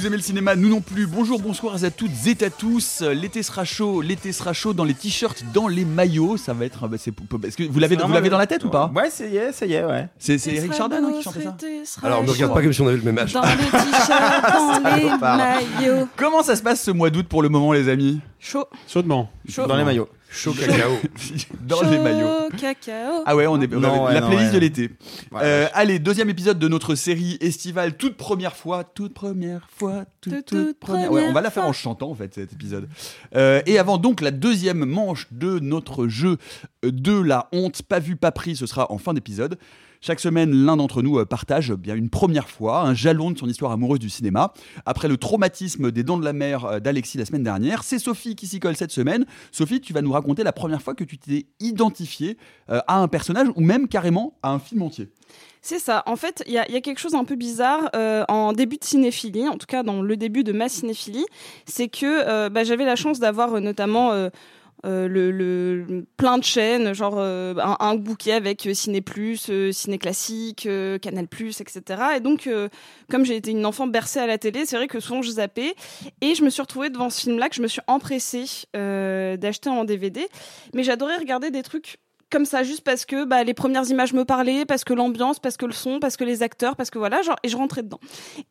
Vous aimez le cinéma Nous non plus. Bonjour, bonsoir à toutes et à tous. L'été sera chaud, l'été sera chaud dans les t-shirts, dans les maillots. Ça va être. bah, c'est- Est-ce que vous l'avez vous l'avez dans la tête ou pas Ouais, ça y est, ça y est, ouais. C'est c'est Eric Chardin hein, qui chantait ça Alors, ne regarde pas comme si on avait le même âge. Dans les t-shirts, dans les maillots. Comment ça se passe ce mois d'août pour le moment, les amis? Chaud. Chaudement. Chaud. Dans les maillots. Chaud cacao. Dans les maillots. Chaud cacao. Ah ouais, on est on Non, avait ouais, la non, playlist ouais. de l'été. Ouais, Euh, ouais. allez, deuxième épisode de notre série estivale, toute première fois, toute première fois, toute, Toute, toute toute première. Ouais, on va la faire en chantant en fait cet épisode. Euh, et avant donc la deuxième manche de notre jeu euh, de la honte, pas vu, pas pris, ce sera en fin d'épisode. Chaque semaine, l'un d'entre nous euh, partage bien une première fois un jalon de son histoire amoureuse du cinéma. Après le traumatisme des Dents de la Mer euh, d'Alexis la semaine dernière, c'est Sophie qui s'y colle cette semaine. Sophie, tu vas nous raconter la première fois que tu t'es identifié euh, à un personnage ou même carrément à un film entier. C'est ça. En fait, il y a, quelque chose un peu bizarre en début de cinéphilie, en tout cas dans le début de ma cinéphilie, c'est que bah, j'avais la chance d'avoir notamment euh, le, le- plein de chaînes, genre euh, un, bouquet avec euh, Ciné Plus, Ciné Classique, Canal Plus, etc. Et donc, comme j'ai été une enfant bercée à la télé, c'est vrai que souvent je zappais et je me suis retrouvée devant ce film-là que je me suis empressée d'acheter en DVD. Mais j'adorais regarder des trucs comme ça juste parce que bah, les premières images me parlaient, parce que l'ambiance, parce que le son, parce que les acteurs, parce que voilà, genre et je rentrais dedans.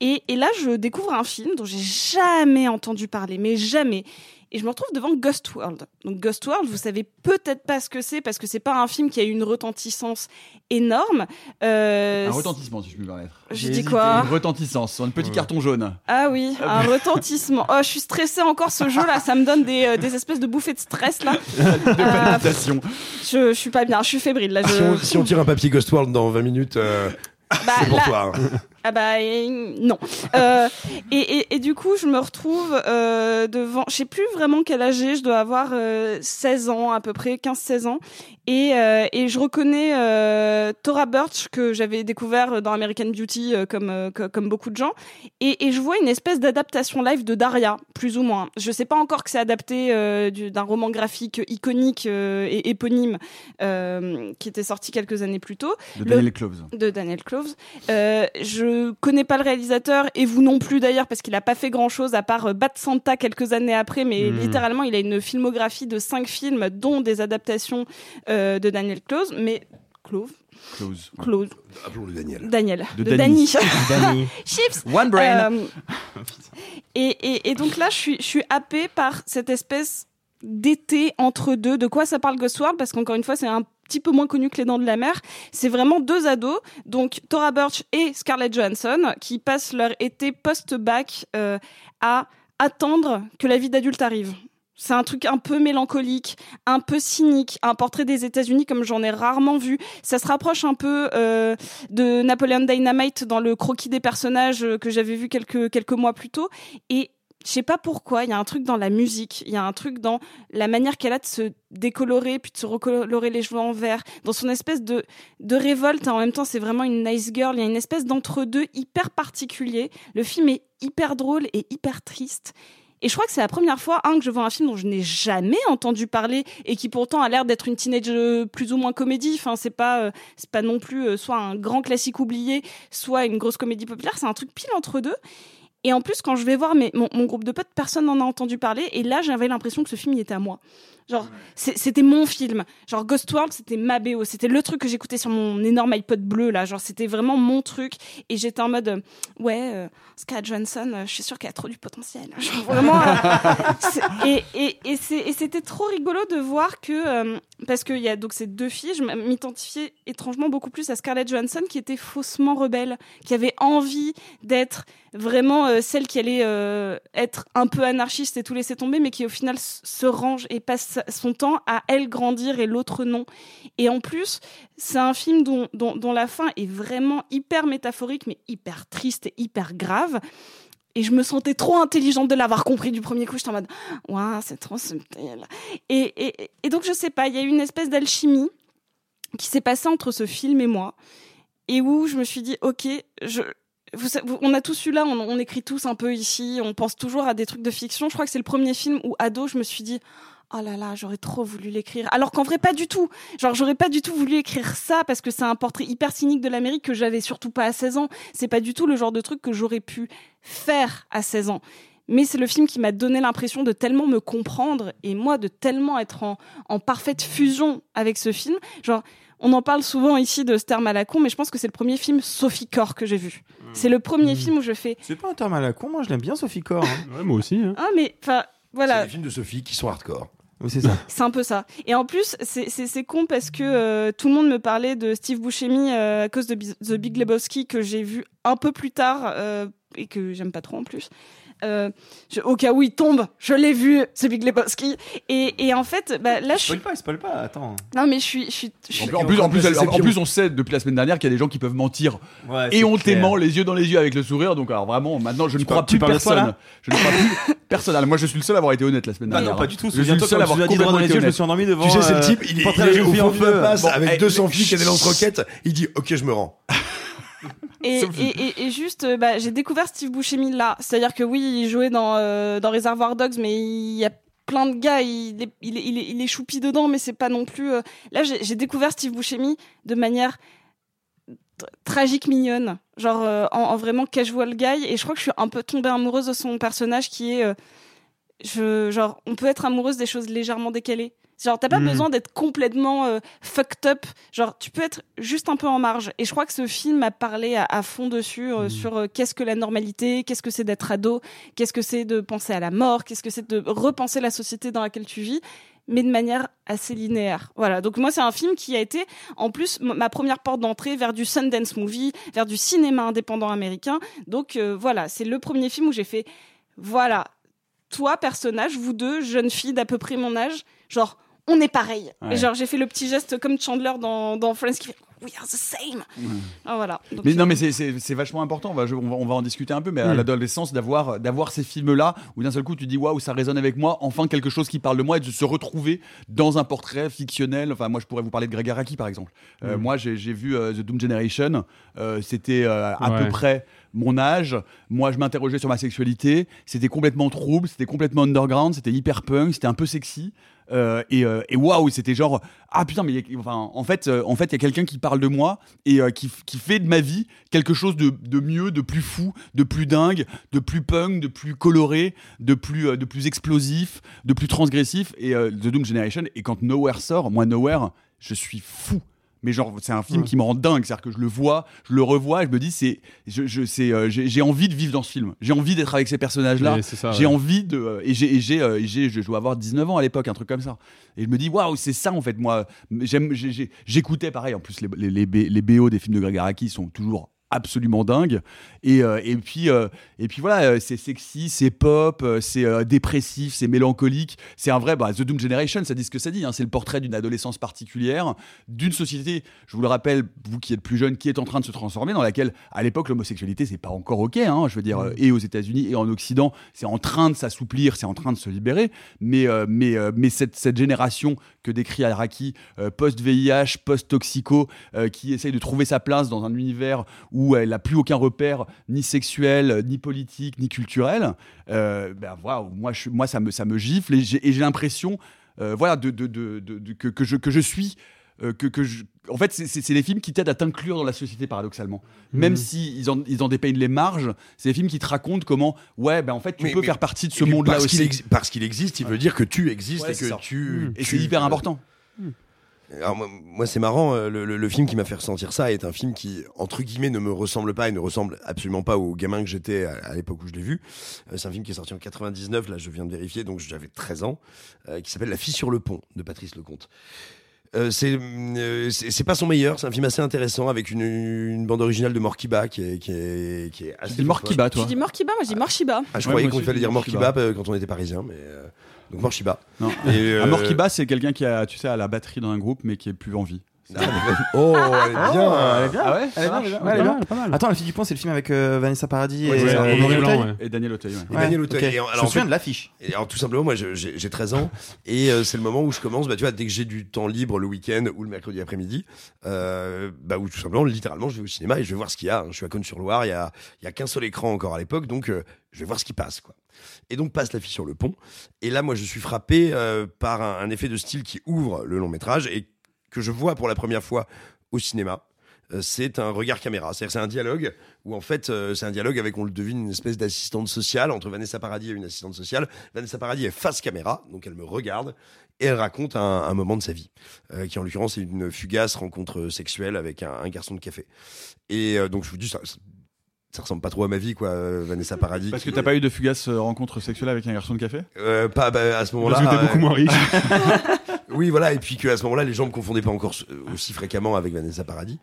Et, et là, je découvre un film dont j'ai jamais entendu parler, mais jamais. Et je me retrouve devant Ghost World. Donc Ghost World, vous savez peut-être pas ce que c'est parce que c'est pas un film qui a eu une retentissance énorme. Euh, Un retentissement, si je puis me permettre. Je J'ai dis hésité. quoi Une retentissance sur un petit carton jaune. Ah oui, un retentissement. Oh, je suis stressée encore ce jeu là, ça me donne des, euh, des espèces de bouffées de stress là. de palpitations. Je, je suis pas bien, je suis fébrile là. Je... Si on, si on tire un papier Ghost World dans 20 minutes, euh, Bah, c'est pour là- toi. hein. Ah bah non. Euh, et, et, et du coup, je me retrouve euh, devant, je sais plus vraiment quel âge j'ai, je dois avoir euh, 16 ans à peu près, 15-16 ans. Et, euh, et je reconnais Tora Birch que j'avais découvert dans American Beauty comme, co- comme beaucoup de gens. Et, et je vois une espèce d'adaptation live de Daria, plus ou moins. Je sais pas encore que c'est adapté du- d'un roman graphique iconique et éponyme qui était sorti quelques années plus tôt De Le- Daniel Cloves. de Daniel Cloves. Euh, je connais pas le réalisateur et vous non plus d'ailleurs parce qu'il a pas fait grand chose à part euh, Bat Santa quelques années après, mais Mhm. littéralement il a une filmographie de cinq films dont des adaptations euh, de Daniel Cloves, mais Clove, Close. Close, Appelons-le Daniel. Daniel, De de, Danny. Danny. Danny. Chips. One brain. Euh, et, et, et donc là, je suis, je suis happée par cette espèce d'été entre deux. De quoi ça parle Ghost World? Parce qu'encore une fois, c'est un petit peu moins connu que Les Dents de la Mer. C'est vraiment deux ados, donc Tora Birch et Scarlett Johansson, qui passent leur été post-bac euh, à attendre que la vie d'adulte arrive. C'est un truc un peu mélancolique, un peu cynique, un portrait des États-Unis comme j'en ai rarement vu. Ça se rapproche un peu euh, de Napoleon Dynamite dans le croquis des personnages euh, que j'avais vu quelques quelques mois plus tôt. Et je sais pas pourquoi, il y a un truc dans la musique, il y a un truc dans la manière qu'elle a de se décolorer puis de se recolorer les cheveux en vert, dans son espèce de de révolte. En même temps, c'est vraiment une nice girl. Il y a une espèce d'entre-deux hyper particulier. Le film est hyper drôle et hyper triste. Et je crois que c'est la première fois que je vois un film dont je n'ai jamais entendu parler et qui pourtant a l'air d'être une teenage euh, plus ou moins comédie. Enfin, c'est pas euh, c'est pas non plus euh, soit un grand classique oublié, soit une grosse comédie populaire. C'est un truc pile entre deux. Et en plus, quand je vais voir mon groupe de potes, personne n'en a entendu parler. Et là, j'avais l'impression que ce film, il était à moi. Genre, c'était mon film. Genre, Ghost World, c'était ma BO. C'était le truc que j'écoutais sur mon énorme iPod bleu, là. Genre, c'était vraiment mon truc. Et j'étais en mode, euh, ouais, euh, Scarlett Johansson, euh, je suis sûre qu'elle a trop du potentiel. Genre, vraiment. et et, c'était trop rigolo de voir que, parce qu'il y a donc ces deux filles, je m'identifiais étrangement beaucoup plus à Scarlett Johansson, qui était faussement rebelle, qui avait envie d'être vraiment celle qui allait être un peu anarchiste et tout laisser tomber, mais qui au final se range et passe son temps à elle grandir et l'autre non. Et en plus, c'est un film dont, dont, la fin est vraiment hyper métaphorique, mais hyper triste et hyper grave. Et je me sentais trop intelligente de l'avoir compris du premier coup. J'étais en mode, waouh, c'est trop subtil. Et, et, et donc, je sais pas, il y a eu une espèce d'alchimie qui s'est passée entre ce film et moi. Et où je me suis dit, ok, on a tous eu là, on, on écrit tous un peu ici, on pense toujours à des trucs de fiction. Je crois que c'est le premier film où, ado, je me suis dit, oh là là, j'aurais trop voulu l'écrire. Alors qu'en vrai, pas du tout. Genre, j'aurais pas du tout voulu écrire ça parce que c'est un portrait hyper cynique de l'Amérique que j'avais surtout pas à 16 ans. C'est pas du tout le genre de truc que j'aurais pu faire à 16 ans. Mais c'est le film qui m'a donné l'impression de tellement me comprendre et moi de tellement être en, en parfaite fusion avec ce film. Genre, on en parle souvent ici de ce terme à la con, mais je pense que c'est le premier film Sophie Corps que j'ai vu. C'est le premier film où je fais C'est pas un terme à la con, moi je l'aime bien Sophie Corr. hein. Ouais, moi aussi. hein. ah mais enfin C'est voilà les films de Sophie qui sont hardcore. C'est ça. C'est un peu ça. Et en plus, c'est- con parce que euh, tout le monde me parlait de Steve Buscemi euh, à cause de The Big Lebowski que j'ai vu un peu plus tard euh, et que j'aime pas trop en plus. Euh, je- au cas où il tombe, je l'ai vu, The Big Lebowski. Et, et en fait, bah, là, je suis. Spoil pas, spoil pas, attends. Non, mais je suis. Je suis, je En plus, en plus, en plus, C'est en pire. plus, on sait depuis la semaine dernière qu'il y a des gens qui peuvent mentir Ouais, et c'est hontément les yeux dans les yeux avec le sourire. Donc, alors vraiment, maintenant, je ne crois plus personne. Je ne crois plus personne. Alors, Moi, je suis le seul à avoir été honnête la semaine Ah dernière. non, pas du tout. Je suis le seul à avoir été yeux, je me honnête. suis endormi devant. Tu sais, c'est le euh, type, il est, il au fond en de feu. la passe avec eh, 200 flics et des lance-roquettes. Il dit Ok, je me rends. Et, et, et, et juste, euh, bah, j'ai découvert Steve Buscemi là. C'est-à-dire que oui, il jouait dans, euh, dans Reservoir Dogs, mais il y a plein de gars, il est, il est, il est, il est choupi dedans, mais c'est pas non plus. euh, Là, j'ai découvert Steve Buscemi de manière tr- tragique mignonne, genre euh, en, en vraiment casual guy. Et je crois que je suis un peu tombée amoureuse de son personnage qui est, euh, je, genre, on peut être amoureuse des choses légèrement décalées. Genre, t'as pas Mm. besoin d'être complètement euh, fucked up. Genre, tu peux être juste un peu en marge. Et je crois que ce film m'a parlé à, à fond dessus euh, sur euh, qu'est-ce que la normalité, qu'est-ce que c'est d'être ado, qu'est-ce que c'est de penser à la mort, qu'est-ce que c'est de repenser la société dans laquelle tu vis, mais de manière assez linéaire. Voilà. Donc moi, c'est un film qui a été, en plus, ma première porte d'entrée vers du Sundance Movie, vers du cinéma indépendant américain. Donc euh, voilà, c'est le premier film où j'ai fait, voilà, toi, personnage, vous deux, jeunes filles d'à peu près mon âge, genre, on est pareil. Ouais. Et genre, j'ai fait le petit geste comme Chandler dans, dans Friends qui fait We are the same. Ah, voilà. Donc, Mais non, mais c'est- vachement important. On va, je- on va, on va en discuter un peu. Mais à Mm. l'adolescence, d'avoir d'avoir ces films-là où d'un seul coup tu dis waouh, ça résonne avec moi. Enfin, quelque chose qui parle de moi et de se retrouver dans un portrait fictionnel. Enfin, moi, je pourrais vous parler de Greg Araki, par exemple. Euh, Mm. Moi, j'ai j'ai vu euh, The Doom Generation. Euh, C'était euh, à Ouais. peu près mon âge. Moi, je m'interrogeais sur ma sexualité. C'était complètement trouble. C'était complètement underground. C'était hyper punk. C'était un peu sexy. Euh, et euh, et waouh, c'était genre ah putain, mais en fait, euh, en fait, il y a quelqu'un qui parle de moi et qui, qui fait de ma vie quelque chose de, de mieux, de plus fou, de plus dingue, de plus punk, de plus coloré, de plus, de plus explosif, de plus transgressif. Et The Doom Generation, et quand Nowhere sort, moi, Nowhere, je suis fou. Mais genre, c'est un film Ouais. qui me rend dingue. C'est-à-dire que je le vois, je le revois, et je me dis, c'est, je, je, c'est, euh, j'ai, envie de vivre dans ce film. J'ai envie d'être avec ces personnages-là. J'ai ouais. envie de. euh, Et j'ai, j'ai, euh, je dois avoir 19 ans à l'époque, un truc comme ça. Et je me dis, waouh, c'est ça en fait, moi. J'aime, j'ai- j'ai- j'écoutais pareil, en plus, les, les, les, les BO des films de Greg Araki sont toujours absolument dingues. Et, euh, et, puis, euh, et puis voilà, euh, c'est sexy, c'est pop, c'est dépressif, c'est mélancolique. C'est un vrai. Bah, The Doom Generation, ça dit ce que ça dit. hein. C'est le portrait d'une adolescence particulière, d'une société, je vous le rappelle, vous qui êtes plus jeune, qui est en train de se transformer, dans laquelle, à l'époque, l'homosexualité, c'est pas encore OK. hein. je veux dire, euh, et aux États-Unis et en Occident, c'est en train de s'assouplir, c'est en train de se libérer. Mais, mais, mais cette, cette génération que décrit Araki, post-VIH, post-toxico, qui essaye de trouver sa place dans un univers où elle n'a plus aucun repère, ni sexuel, ni politique, ni culturel, euh, ben, waouh, moi, je, moi ça, me, ça me gifle et j'ai et l'impression euh, voilà, de, de, de- de- de- que, que je, que je suis euh, que, que je- en fait, c'est- les films qui t'aident à t'inclure dans la société paradoxalement. Même Mhm. si en, ils en dépeignent les marges, c'est des films qui te racontent comment, ouais, ben en fait, tu Mais- peux mais- faire partie de ce Et monde-là parce aussi. qu'il exi- parce qu'il existe, il veut dire que tu existes Ouais, et que ça. tu. Et tu- c'est hyper important. Alors, moi, moi, c'est marrant, euh, le, le- le film qui m'a fait ressentir ça est un film qui, entre guillemets, ne me ressemble pas et ne ressemble absolument pas au gamin que j'étais à, à l'époque où je l'ai vu. Euh, c'est un film qui est sorti en 99, là je viens de vérifier, donc j'avais 13 ans, euh, qui s'appelle La fille sur le pont de Patrice Lecomte. Euh, c'est euh, pas son meilleur, c'est un film assez intéressant avec une, une bande originale de Morkiba qui est, qui est, qui est assez. Qui bat, Tu toi. dis Morkiba, moi je dis Morchiba. Ah, je Ouais, croyais qu'on fallait dire Morkiba Morkiba. quand on était parisien, mais. Euh, donc Morshiba. Non. Et, euh, Un Morkiba, c'est quelqu'un qui a, tu sais, à la batterie dans un groupe, mais qui est plus en vie. Oh, elle est bien. elle est bien. Ah ouais Elle est bien, elle est bien, elle est bien. Attends, La fille du pont, c'est le film avec euh, Vanessa Paradis Ouais, et Blanc, ouais. Daniel Auteuil. ouais. Et Daniel Auteuil. ok. Et alors, Je me souviens de l'affiche. Et alors tout simplement, moi j'ai j'ai 13 ans et euh, c'est le moment où je commence, bah, tu vois, dès que j'ai du temps libre le week-end ou le mercredi après-midi, euh, bah, où tout simplement, littéralement, je vais au cinéma et je vais voir ce qu'il y a. Je suis à Cône-sur-Loire, il y a, il y a qu'un seul écran encore à l'époque, donc euh, je vais voir ce qui passe. quoi. Et donc passe la fille sur le pont. Et là, moi, je suis frappé euh, par un, un effet de style qui ouvre le long métrage et que je vois pour la première fois au cinéma. Euh, C'est un regard caméra, c'est-à-dire c'est un dialogue où en fait euh, c'est un dialogue avec on le devine une espèce d'assistante sociale entre Vanessa Paradis et une assistante sociale. Vanessa Paradis est face caméra, donc elle me regarde et elle raconte un, un moment de sa vie, euh, qui en l'occurrence est une fugace rencontre sexuelle avec un, un garçon de café. Et euh, donc je vous dis ça, ça, ressemble pas trop à ma vie quoi, Vanessa Paradis. Parce que t'as est- pas eu de fugace rencontre sexuelle avec un garçon de café? Euh, pas bah, à ce moment-là. Parce que t'es beaucoup moins riche. oui, voilà, et puis qu'à ce moment-là, les gens me confondaient pas encore euh, aussi fréquemment avec Vanessa Paradis.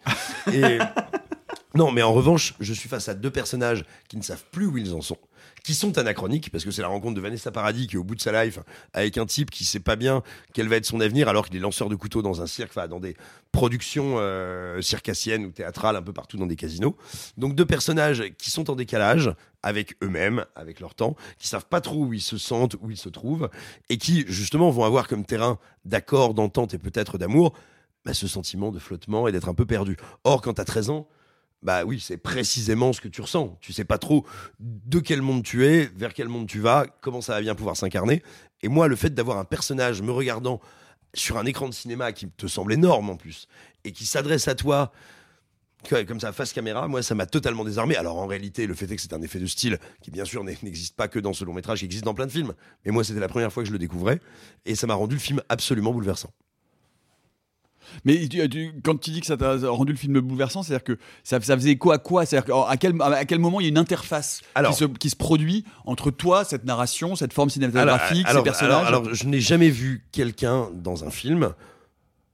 Et non, mais en revanche, je suis face à deux personnages qui ne savent plus où ils en sont, qui sont anachroniques, parce que c'est la rencontre de Vanessa Paradis qui est au bout de sa life avec un type qui sait pas bien quel va être son avenir, alors qu'il est lanceur de couteaux dans un cirque, dans des productions euh, circassiennes ou théâtrales un peu partout dans des casinos. Donc deux personnages qui sont en décalage avec eux-mêmes, avec leur temps, qui savent pas trop où ils se sentent, où ils se trouvent, et qui justement vont avoir comme terrain d'accord, d'entente et peut-être d'amour, bah, ce sentiment de flottement et d'être un peu perdu. Or, quand tu as 13 ans, bah oui, c'est précisément ce que tu ressens. Tu sais pas trop de quel monde tu es, vers quel monde tu vas, comment ça va bien pouvoir s'incarner. Et moi, le fait d'avoir un personnage me regardant sur un écran de cinéma qui te semble énorme en plus, et qui s'adresse à toi comme ça face caméra, moi ça m'a totalement désarmé. Alors en réalité, le fait est que c'est un effet de style qui bien sûr n'existe pas que dans ce long métrage, qui existe dans plein de films. Mais moi c'était la première fois que je le découvrais, et ça m'a rendu le film absolument bouleversant. Mais tu- tu- quand tu dis que ça t'a rendu le film bouleversant, c'est-à-dire que ça, ça faisait écho à quoi C'est-à-dire à quel, à quel moment il y a une interface Alors- qui, se, qui se produit entre toi, cette narration, cette forme cinématographique, alors, ces personnages alors, alors, je n'ai jamais vu quelqu'un dans un film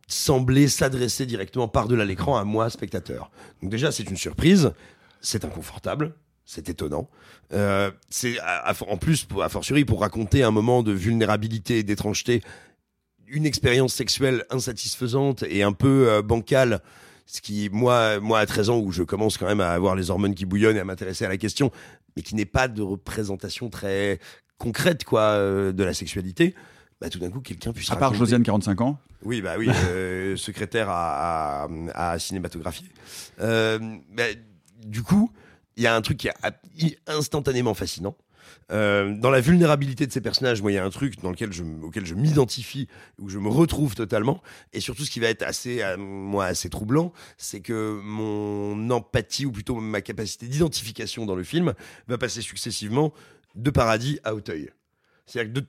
sembler s'adresser directement par-delà l'écran à moi, spectateur. Donc déjà, c'est une surprise, c'est inconfortable, c'est étonnant. Euh, c'est à- à- en plus, a fortiori, pour raconter un moment de vulnérabilité et d'étrangeté, une expérience sexuelle insatisfaisante et un peu euh, bancale. Ce qui, moi, moi, à 13 ans, où je commence quand même à avoir les hormones qui bouillonnent et à m'intéresser à la question, mais qui n'est pas de représentation très concrète, quoi, euh, de la sexualité, bah, tout d'un coup, quelqu'un puisse À part raconter- Josiane, 45 ans. oui, bah oui, euh, secrétaire à, à, à cinématographier. Euh, bah, du coup, il y a un truc qui est instantanément fascinant. Euh, dans la vulnérabilité de ces personnages, moi, il y a un truc dans lequel je, auquel je m'identifie, où je me retrouve totalement. Et surtout, ce qui va être assez, euh, moi, assez troublant, c'est que mon empathie, ou plutôt ma capacité d'identification dans le film, va passer successivement de paradis à Auteuil. C'est-à-dire de-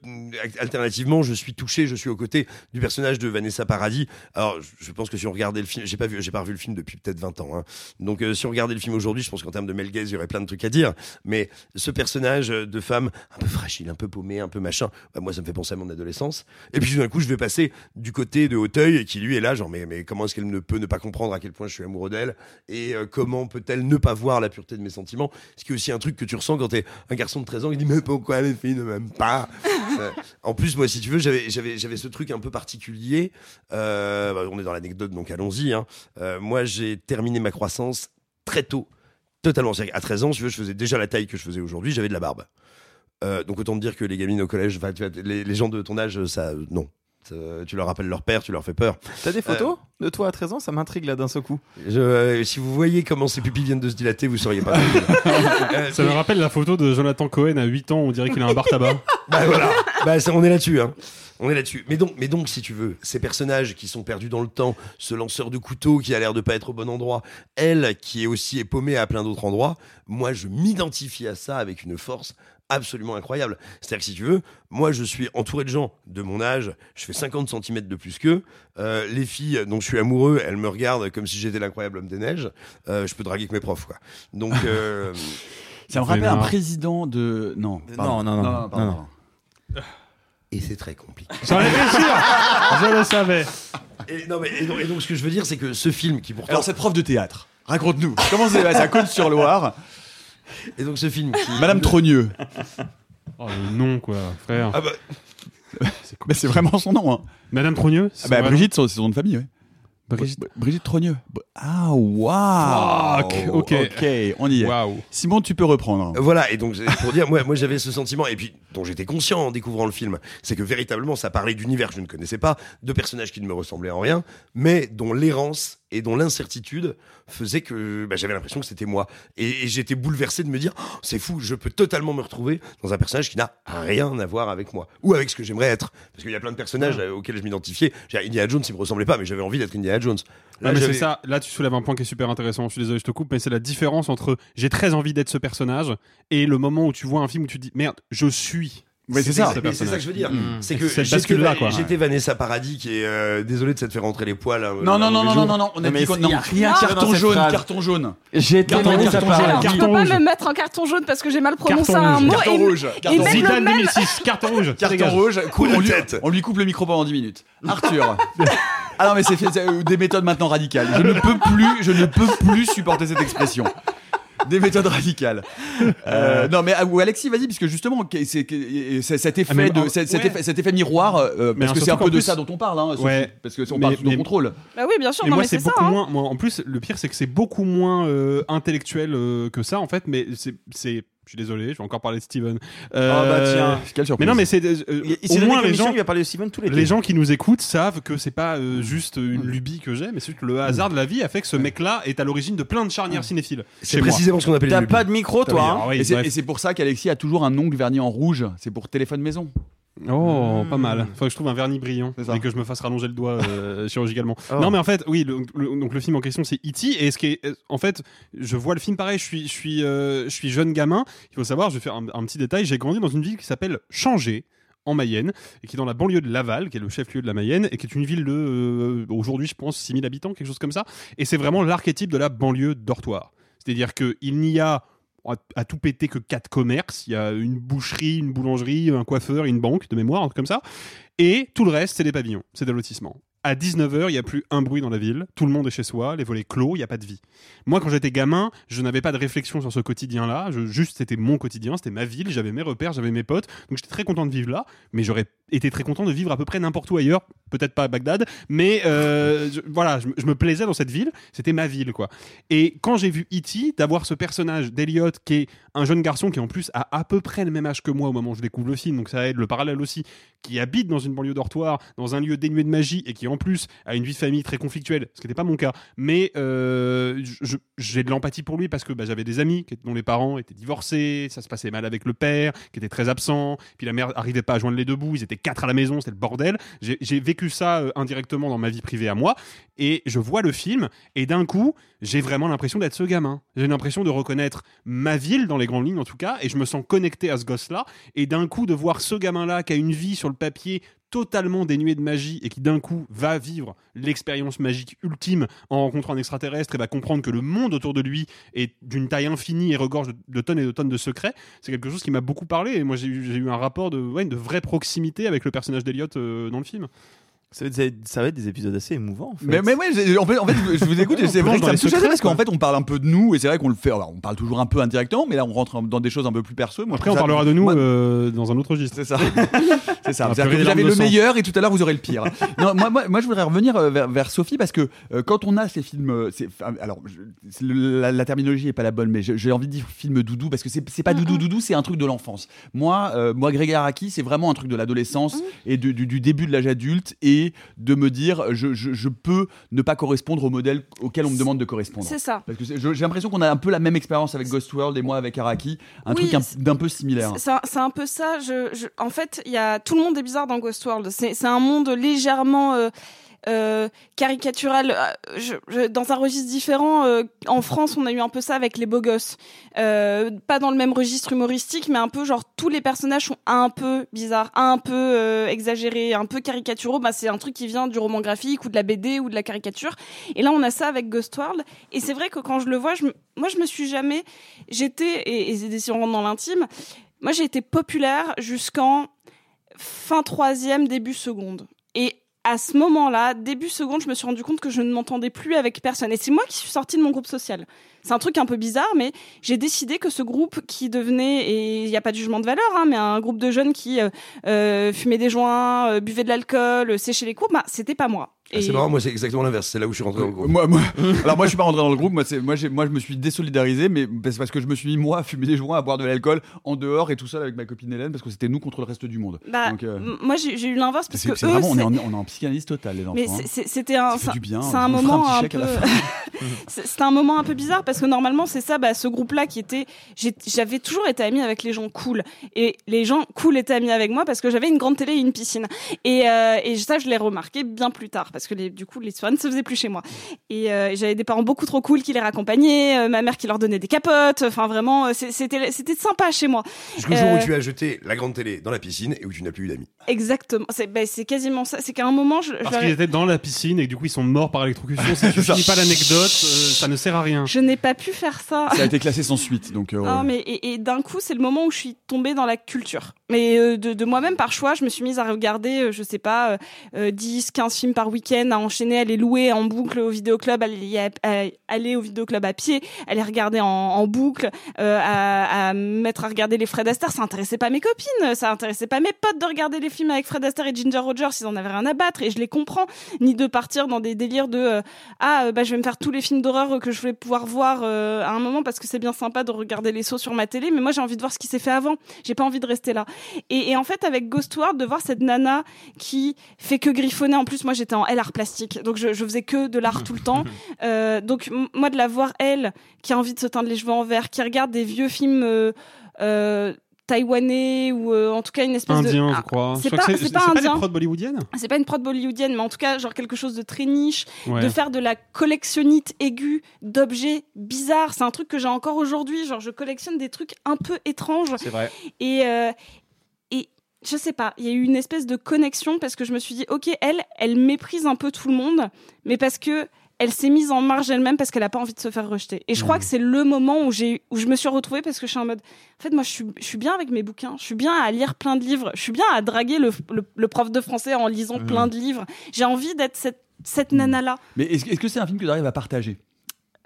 alternativement, je suis touché, je suis aux côtés du personnage de Vanessa Paradis. Alors, je- pense que si on regardait le film, j'ai pas vu, j'ai pas revu le film depuis peut-être 20 ans. hein. Donc, euh, si on regardait le film aujourd'hui, je pense qu'en termes de Mel Gaze, il y aurait plein de trucs à dire. Mais ce personnage euh, de femme un peu fragile, un peu paumé, un peu machin, bah, moi, ça me fait penser à mon adolescence. Et puis, d'un coup, je vais passer du côté de Hauteuil, qui lui est là, genre, mais, mais comment est-ce qu'elle ne peut ne pas comprendre à quel point je suis amoureux d'elle? Et euh, comment peut-elle ne pas voir la pureté de mes sentiments? Ce qui est aussi un truc que tu ressens quand t'es un garçon de 13 ans qui dit mais pourquoi les filles ne m'aiment pas? Euh, En plus, moi, si tu veux, j'avais ce truc un peu particulier. Euh, bah, on est dans l'anecdote, donc allons-y. hein. Euh, moi, j'ai terminé ma croissance très tôt, totalement. Qu'à 13 ans, je faisais déjà la taille que je faisais aujourd'hui. J'avais de la barbe. Donc autant te dire que les gamines au collège, les, les gens de ton âge, ça, non. Ça, tu leur rappelles leur père, tu leur fais peur. T'as des photos de toi à 13 ans? Ça m'intrigue là d'un seul coup. Je, euh, si vous voyez comment ses pupilles viennent de se dilater, vous seriez pas. Euh, Ça me rappelle la photo de Jonathan Cohen à 8 ans, on dirait qu'il a un bar tabac. Bah voilà, bah, ça, on est là-dessus. Hein. On est là-dessus. Mais donc, mais donc, si tu veux, ces personnages qui sont perdus dans le temps, ce lanceur de couteau qui a l'air de pas être au bon endroit, elle qui est aussi épaumée à plein d'autres endroits, moi, je m'identifie à ça avec une force absolument incroyable. C'est-à-dire que si tu veux, moi, je suis entouré de gens de mon âge, je fais 50 cm de plus qu'eux. Euh, les filles dont je suis amoureux, elles me regardent comme si j'étais l'incroyable homme des neiges. Euh, je peux draguer que mes profs, quoi. Donc, euh, Ça me rappelle un président de. Non, pardon. Non, non, non, pardon, non, non. pardon. et c'est très compliqué. J'en étais sûr Je le savais. Et, non, mais, et donc, et donc, ce que je veux dire, c'est que ce film qui pourtant. Alors, cette prof de théâtre, raconte-nous. Comment c'est passé à Côte-sur-Loire Et donc, ce film qui. Madame Trogneux. Oh, le nom, quoi, frère. Ah bah, Mais c'est vraiment son nom. Hein. Madame Trogneux Ah bah, Brigitte, c'est son nom de famille, ouais. Brigitte. Br- Brigitte Trogneux. Ah, waouh Fuck, ok. Ok, on y est. Simon, tu peux reprendre. Voilà, et donc pour dire, moi, moi j'avais ce sentiment, et puis dont j'étais conscient en découvrant le film, c'est que véritablement ça parlait d'univers que je ne connaissais pas, de personnages qui ne me ressemblaient en rien, mais dont l'errance et dont l'incertitude faisait que bah, j'avais l'impression que c'était moi. Et, et j'étais bouleversé de me dire, Oh, c'est fou, je peux totalement me retrouver dans un personnage qui n'a rien à voir avec moi, ou avec ce que j'aimerais être. Parce qu'il y a plein de personnages euh, auxquels je m'identifiais. Indiana Jones, il me ressemblait pas, mais j'avais envie d'être Indiana Jones. Là, Ah, mais c'est ça, là tu soulèves un point qui est super intéressant, je suis désolé, je te coupe, mais c'est la différence entre j'ai très envie d'être ce personnage et le moment où tu vois un film où tu te dis merde, je suis. Ouais, c'est ça. ce Mais c'est ça que je veux dire. Mm. C'est que j'étais, bascule-là, quoi. j'étais Vanessa Paradis qui est euh, désolé de s'être fait rentrer les poils. hein, Non, non, non, non, jour. non, non, on a Non, mais dit qu'on il y a non, rien dans carton jaune, carton jaune. J'ai Carton tellement rouge, ça carton par- jaune. Alors, je peux pas me mettre en carton jaune parce que j'ai mal prononcé Carton un rouge. mot. Carton rouge, Zidane même. 2006, carton rouge. Carton rouge, Coup de on, lui, tête. on lui coupe le micro pendant 10 minutes. Arthur. ah non mais c'est c'est, euh, des méthodes maintenant radicales. Je ne peux plus, je ne peux plus supporter cette expression. Des méthodes radicales. Euh, non mais ou Alexis, vas-y, puisque justement, que- c'est cet effet Ah, de cet effet, cet effet miroir, euh, Mais parce que c'est un peu de plus- ça dont on parle, hein, Ouais. parce que on Mais- parle sous mais- contrôle. Bah oui, bien sûr, Mais non, moi, mais c'est c'est ça. beaucoup hein. moins. Moi, en plus, le pire, c'est que c'est beaucoup moins euh, intellectuel euh, que ça, en fait. Mais c'est, c'est, je suis désolé, je vais encore parler de Steven. Euh, Oh, bah, tiens. Quelle surprise. Mais non, mais c'est euh, au moins les gens. il va parler de Steven tous les Les gens qui nous écoutent savent que c'est pas euh, juste une lubie que j'ai, mais c'est que le hasard de la vie a fait que ce mec-là est à l'origine de plein de charnières cinéphiles. C'est précisément ce qu'on appelle T'as pas de micro, toi. hein Ah oui, et c'est pour ça qu'Alexis a toujours un ongle verni en rouge. C'est pour téléphone maison. Oh, Hmm. pas mal. Faudrait que je trouve un vernis brillant et que je me fasse rallonger le doigt euh, chirurgicalement. Oh. Non, mais en fait, oui. le- le- donc le film en question, c'est E.T. Et ce qui est, en fait, je vois le film pareil. Je suis, je suis, euh, je suis jeune gamin. Il faut savoir, je vais faire un, un petit détail. J'ai grandi dans une ville qui s'appelle Changé en Mayenne et qui est dans la banlieue de Laval, qui est le chef-lieu de la Mayenne et qui est une ville de euh, aujourd'hui, je pense, 6000 habitants, quelque chose comme ça. Et c'est vraiment l'archétype de la banlieue dortoir. C'est-à-dire qu'il n'y a à, tout péter que quatre commerces. Il y a une boucherie, une boulangerie, un coiffeur, une banque de mémoire, un truc comme ça. Et tout le reste, c'est des pavillons, c'est des lotissements. À 19h, il n'y a plus un bruit dans la ville, tout le monde est chez soi, les volets clos, il n'y a pas de vie. Moi, quand j'étais gamin, je n'avais pas de réflexion sur ce quotidien-là, juste c'était mon quotidien, c'était ma ville, j'avais mes repères, j'avais mes potes, donc j'étais très content de vivre là, mais j'aurais été très content de vivre à peu près n'importe où ailleurs, peut-être pas à Bagdad, mais euh, voilà, je me plaisais dans cette ville, c'était ma ville, quoi. Et quand j'ai vu E.T., d'avoir ce personnage d'Eliot qui est un jeune garçon qui en plus a à peu près le même âge que moi au moment où je découvre le film, donc ça aide le parallèle aussi, qui habite dans une banlieue dortoir, dans un lieu dénué de magie et qui en plus a une vie de famille très conflictuelle, ce qui n'était pas mon cas. Mais euh, j'ai de l'empathie pour lui parce que bah, j'avais des amis dont les parents étaient divorcés, ça se passait mal avec le père, qui était très absent, puis la mère arrivait pas à joindre les deux bouts, ils étaient quatre à la maison, c'était le bordel. J'ai j'ai vécu ça euh, indirectement dans ma vie privée à moi, et je vois le film, et d'un coup, j'ai vraiment l'impression d'être ce gamin. J'ai l'impression de reconnaître ma ville, dans les grandes lignes en tout cas, et je me sens connecté à ce gosse-là, et d'un coup de voir ce gamin-là qui a une vie sur le papier totalement dénuée de magie et qui d'un coup va vivre l'expérience magique ultime en rencontrant un extraterrestre et va comprendre que le monde autour de lui est d'une taille infinie et regorge de, tonnes et de tonnes de secrets, c'est quelque chose qui m'a beaucoup parlé et moi j'ai eu, j'ai eu un rapport de, ouais, de vraie proximité avec le personnage d'Eliot euh, dans le film. Ça va, être, ça va être des épisodes assez émouvants. En fait. Mais, mais ouais, en fait, en fait, je vous écoute et c'est vrai que ça me touche secrets, parce qu'en fait, on parle un peu de nous et c'est vrai qu'on le fait. alors, on parle toujours un peu indirectement, mais là, on rentre dans des choses un peu plus perso. Moi, Après on parlera de nous Moi- euh, dans un autre registre. C'est ça. c'est ça. Vous avez le sang. meilleur et tout à l'heure vous aurez le pire. non, moi, moi, moi, je voudrais revenir euh, vers, vers Sophie parce que euh, quand on a ces films, alors je- c'est le- la, la terminologie est pas la bonne, mais j'ai envie de dire film doudou parce que c'est c'est pas doudou doudou, c'est un truc de l'enfance. Moi, euh, moi, Greg Araki, c'est vraiment un truc de l'adolescence et du, du- du début de l'âge adulte et et de me dire je, je- je peux ne pas correspondre au modèle auquel on me demande de correspondre. C'est ça. Parce que j'ai l'impression qu'on a un peu la même expérience avec Ghost World et moi avec Araki, un Oui, truc d'un peu similaire. C'est un, peu ça. Je, en fait, il y a tout le monde est bizarre dans Ghost World. C'est c'est un monde légèrement euh, euh, caricatural, euh, dans un registre différent. euh, en France, on a eu un peu ça avec les beaux gosses. Pas dans le même registre humoristique, mais un peu genre tous les personnages sont un peu bizarres, un peu exagérés, un peu caricaturaux. Bah, c'est un truc qui vient du roman graphique ou de la BD ou de la caricature. Et là, on a ça avec Ghost World. Et c'est vrai que quand je le vois, je moi, je me suis jamais. J'étais, et, et si on rentre dans l'intime, moi, j'ai été populaire jusqu'en fin troisième, début seconde. Et à ce moment-là, début seconde, je me suis rendu compte que je ne m'entendais plus avec personne. Et c'est moi qui suis sortie de mon groupe social. C'est un truc un peu bizarre, mais j'ai décidé que ce groupe qui devenait, et il n'y a pas de jugement de valeur, hein, mais un groupe de jeunes qui euh, euh, fumaient des joints, euh, buvaient de l'alcool, euh, séchaient les cours, bah, c'était pas moi. Ah, c'est marrant, moi c'est exactement l'inverse. C'est là où je suis rentré dans le groupe. Moi, moi, alors moi je suis pas rentré dans le groupe, moi, c'est, moi, j'ai, moi je me suis désolidarisé, mais c'est parce que je me suis mis moi à fumer des joints, à boire de l'alcool en dehors et tout seul avec ma copine Hélène parce que c'était nous contre le reste du monde. Bah, Donc, euh, moi, j'ai eu l'inverse parce c'est, que eux, vraiment, on est, en, on est en psychanalyse totale les enfants. Mais hein. c'était un, c'est- du bien, c'est on un fera moment un un peu, à la fin. c'est- c'était un moment un peu bizarre parce que normalement c'est ça, bah, ce groupe-là qui était, j'avais toujours été amie avec les gens cool et les gens cool étaient amis avec moi parce que j'avais une grande télé et une piscine et, euh, et ça je l'ai remarqué bien plus tard parce que les, du coup les soirées ne se faisaient plus chez moi et, euh, j'avais des parents beaucoup trop cool qui les raccompagnaient, euh, ma mère qui leur donnait des capotes, enfin vraiment c'était c'était sympa chez moi. Jusqu'au jour où tu as jeté la grande télé dans la piscine et où tu n'as plus eu d'amis. Exactement, c'est bah, c'est quasiment ça. C'est qu'à un moment je, Parce qu'ils étaient dans la piscine et que du coup ils sont morts par électrocution. Tu finis pas l'anecdote, euh, ça ne sert à rien. je n'ai pas pu faire ça. Ça a été classé sans suite, donc. euh, Non, mais et, et d'un coup, c'est le moment où je suis tombée dans la culture. Mais euh, de, de moi-même, par choix, je me suis mise à regarder, euh, je sais pas, euh, euh, 10, 15 films par week-end, à enchaîner, à les louer en boucle au vidéoclub, à, aller au vidéoclub à pied, à les regarder en, en boucle, à, à me mettre à regarder les Fred Astaire. Ça intéressait pas mes copines, ça intéressait pas mes potes de regarder les films avec Fred Astaire et Ginger Rogers, ils en avaient rien à battre, et je les comprends. Ni de partir dans des délires de ah, bah, je vais me faire tous les films d'horreur que je vais pouvoir voir euh, à un moment parce que c'est bien sympa de regarder les sauts sur ma télé, mais moi j'ai envie de voir ce qui s'est fait avant. J'ai pas envie de rester là. Et, et en fait, avec Ghost World, de voir cette nana qui fait que griffonner. En plus, moi j'étais en art plastique, donc je, je faisais que de l'art tout le temps. Euh, donc moi de la voir elle qui a envie de se teindre les cheveux en vert, qui regarde des vieux films. euh, euh, taïwanais ou euh, en tout cas une espèce de Indien, Ah, je crois. c'est pas- c'est pas des indien. prods bollywoodiennes c'est pas une prod bollywoodienne mais en tout cas genre quelque chose de très niche Ouais. de faire de la collectionnite aiguë d'objets bizarres. C'est un truc que j'ai encore aujourd'hui. Genre, je collectionne des trucs un peu étranges. C'est vrai. Et, euh, et je sais pas, il y a eu une espèce de connexion parce que je me suis dit, ok, elle, elle méprise un peu tout le monde, mais parce que elle s'est mise en marge elle-même parce qu'elle a pas envie de se faire rejeter. Et je crois que c'est le moment où j'ai où je me suis retrouvée parce que je suis en mode en fait moi je suis je suis bien avec mes bouquins, je suis bien à lire plein de livres, je suis bien à draguer le, le, le prof de français en lisant plein de livres. J'ai envie d'être cette cette nana là. Mais est-ce, est-ce que c'est un film que tu arrives à partager?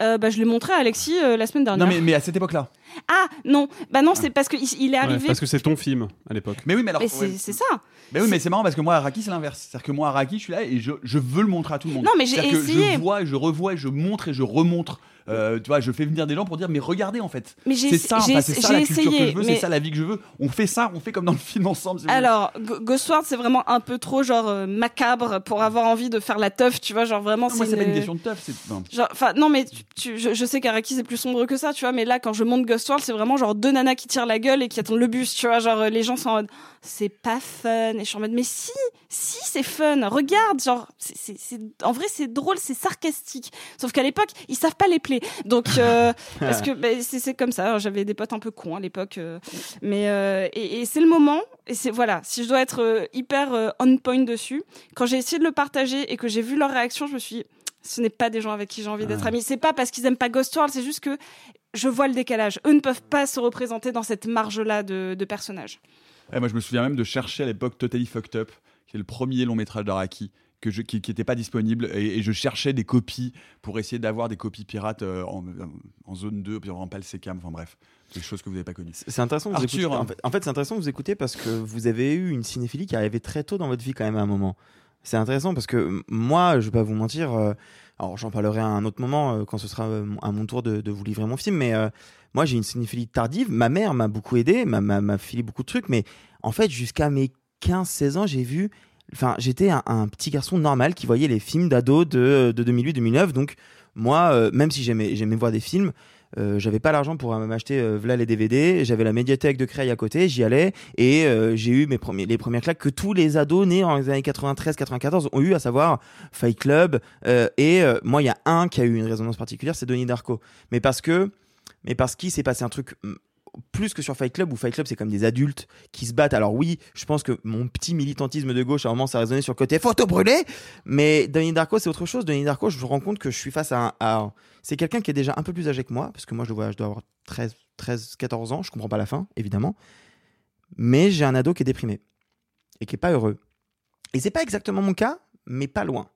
Euh, bah, je l'ai montré à Alexis euh, la semaine dernière. Non, mais, mais à cette époque-là. Ah non, bah non, c'est parce qu'il il est Ouais, arrivé. parce que c'est ton film à l'époque. Mais oui, mais alors. Mais c'est ouais. c'est ça. Mais oui, mais c'est marrant parce que moi, Araki, c'est l'inverse. C'est-à-dire que moi, Araki, je suis là et je, je veux le montrer à tout le monde. Non, mais j'ai C'est-à-dire que essayé. Je vois, et je revois, et je montre et je remontre. Euh, tu vois, je fais venir des gens pour dire, mais regardez en fait. Mais j'ai C'est ça, j'ai- enfin, c'est ça j'ai la culture essayé, que je veux, mais- c'est ça la vie que je veux. On fait ça, on fait comme dans le film ensemble. c'est- Alors, World, c'est vraiment un peu trop genre euh, macabre pour avoir envie de faire la teuf, tu vois, genre vraiment. Non, moi, c'est c'est pas une- une question de teuf. c'est- non. Genre, non, mais tu, tu- je, je sais qu'Araki c'est plus sombre que ça, tu vois, mais là, quand je monte World, c'est vraiment genre deux nanas qui tirent la gueule et qui attendent le bus, tu vois, genre euh, les gens sont en mode, c'est pas fun, et je suis en mode, mais si, si, c'est fun, regarde, genre, c'est, en vrai, c'est drôle, c'est sarcastique. Sauf qu'à l'époque, ils savent pas les plaies. Donc, euh, parce que bah, c'est, c'est comme ça, j'avais des potes un peu cons à l'époque, euh, mais, euh, et, et c'est le moment, et c'est, voilà, si je dois être hyper on point dessus, quand j'ai essayé de le partager et que j'ai vu leur réaction, je me suis dit, ce n'est pas des gens avec qui j'ai envie d'être Ouais. amie. C'est pas parce qu'ils aiment pas Ghost World, c'est juste que je vois le décalage. Eux ne peuvent pas se représenter dans cette marge-là de, de personnages. Ouais, moi, je me souviens même de chercher à l'époque Totally Fucked Up, qui est le premier long métrage d'Araki. Que je, qui n'était pas disponible et, et je cherchais des copies pour essayer d'avoir des copies pirates euh, en, en zone 2, puis en pas le SECAM, enfin bref, des choses que vous n'avez pas connues. C'est intéressant. Vous Arthur, écoutez- hein. en fait, en fait, c'est intéressant que vous écoutez parce que vous avez eu une cinéphilie qui arrivait très tôt dans votre vie quand même à un moment. C'est intéressant parce que moi, je vais pas vous mentir. euh, alors, j'en parlerai à un autre moment euh, quand ce sera euh, à mon tour de, vous livrer mon film. Mais moi, j'ai une cinéphilie tardive. Ma mère m'a beaucoup aidé, m'a- filé beaucoup de trucs. Mais en fait, jusqu'à mes 15-16 ans, j'ai vu enfin, j'étais un, petit garçon normal qui voyait les films d'ado de, de 2008-2009. Donc, moi, même si j'aimais voir des films, euh, j'avais pas l'argent pour euh, m'acheter euh, voilà les DVD. J'avais la médiathèque de Creil à côté, j'y allais et euh, j'ai eu mes premiers, les premières claques que tous les ados nés dans les années 93-94 ont eu, à savoir Fight Club. et moi, il y a un qui a eu une résonance particulière, c'est Denis Darko. Mais parce que, mais parce qu'il s'est passé un truc mm, plus que sur Fight Club, où Fight Club c'est comme des adultes qui se battent. Alors oui, je pense que mon petit militantisme de gauche, à un moment, ça a résonné sur le côté photo brûlée, mais Donnie Darko c'est autre chose. Donnie Darko, je me rends compte que je suis face à un... c'est quelqu'un qui est déjà un peu plus âgé que moi, parce que moi je vois, je dois avoir 13, 13 14 ans, je comprends pas la fin, évidemment. Mais j'ai un ado qui est déprimé et qui est pas heureux. Et c'est pas exactement mon cas, mais pas loin.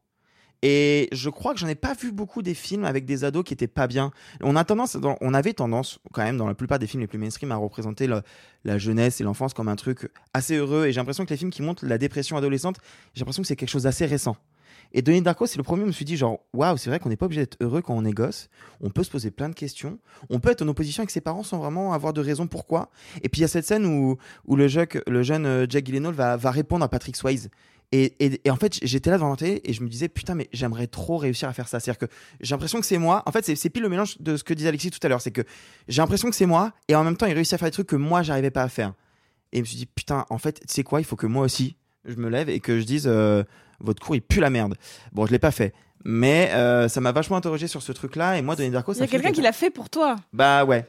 Et je crois que j'en ai pas vu beaucoup des films avec des ados qui étaient pas bien. On a tendance, on avait tendance quand même dans la plupart des films les plus mainstream à représenter la jeunesse et l'enfance comme un truc assez heureux. Et j'ai l'impression que les films qui montrent la dépression adolescente, j'ai l'impression que c'est quelque chose d'assez récent. Et Donnie Darko, c'est le premier où je me suis dit genre waouh, c'est vrai qu'on n'est pas obligé d'être heureux quand on est gosse. On peut se poser plein de questions. On peut être en opposition avec ses parents sans vraiment avoir de raison pourquoi. Et puis il y a cette scène où, où le, jeune, le jeune euh, Jack Gyllenhaal va, va répondre à Patrick Swayze. Et, et, et en fait, j'étais là devant la télé et je me disais, putain, mais j'aimerais trop réussir à faire ça. C'est-à-dire que j'ai l'impression que c'est moi. En fait, c'est c'est pile le mélange de ce que disait Alexis tout à l'heure. C'est que j'ai l'impression que c'est moi et en même temps, il réussit à faire des trucs que moi, j'arrivais pas à faire. Et je me suis dit, putain, en fait, tu sais quoi, il faut que moi aussi, je me lève et que je dise, euh, votre cours, il pue la merde. Bon, je l'ai pas fait. Mais euh, ça m'a vachement interrogé sur ce truc-là. Et moi, Donnie Darko, Il y ça a quelqu'un qui l'a fait pour toi. bah ouais.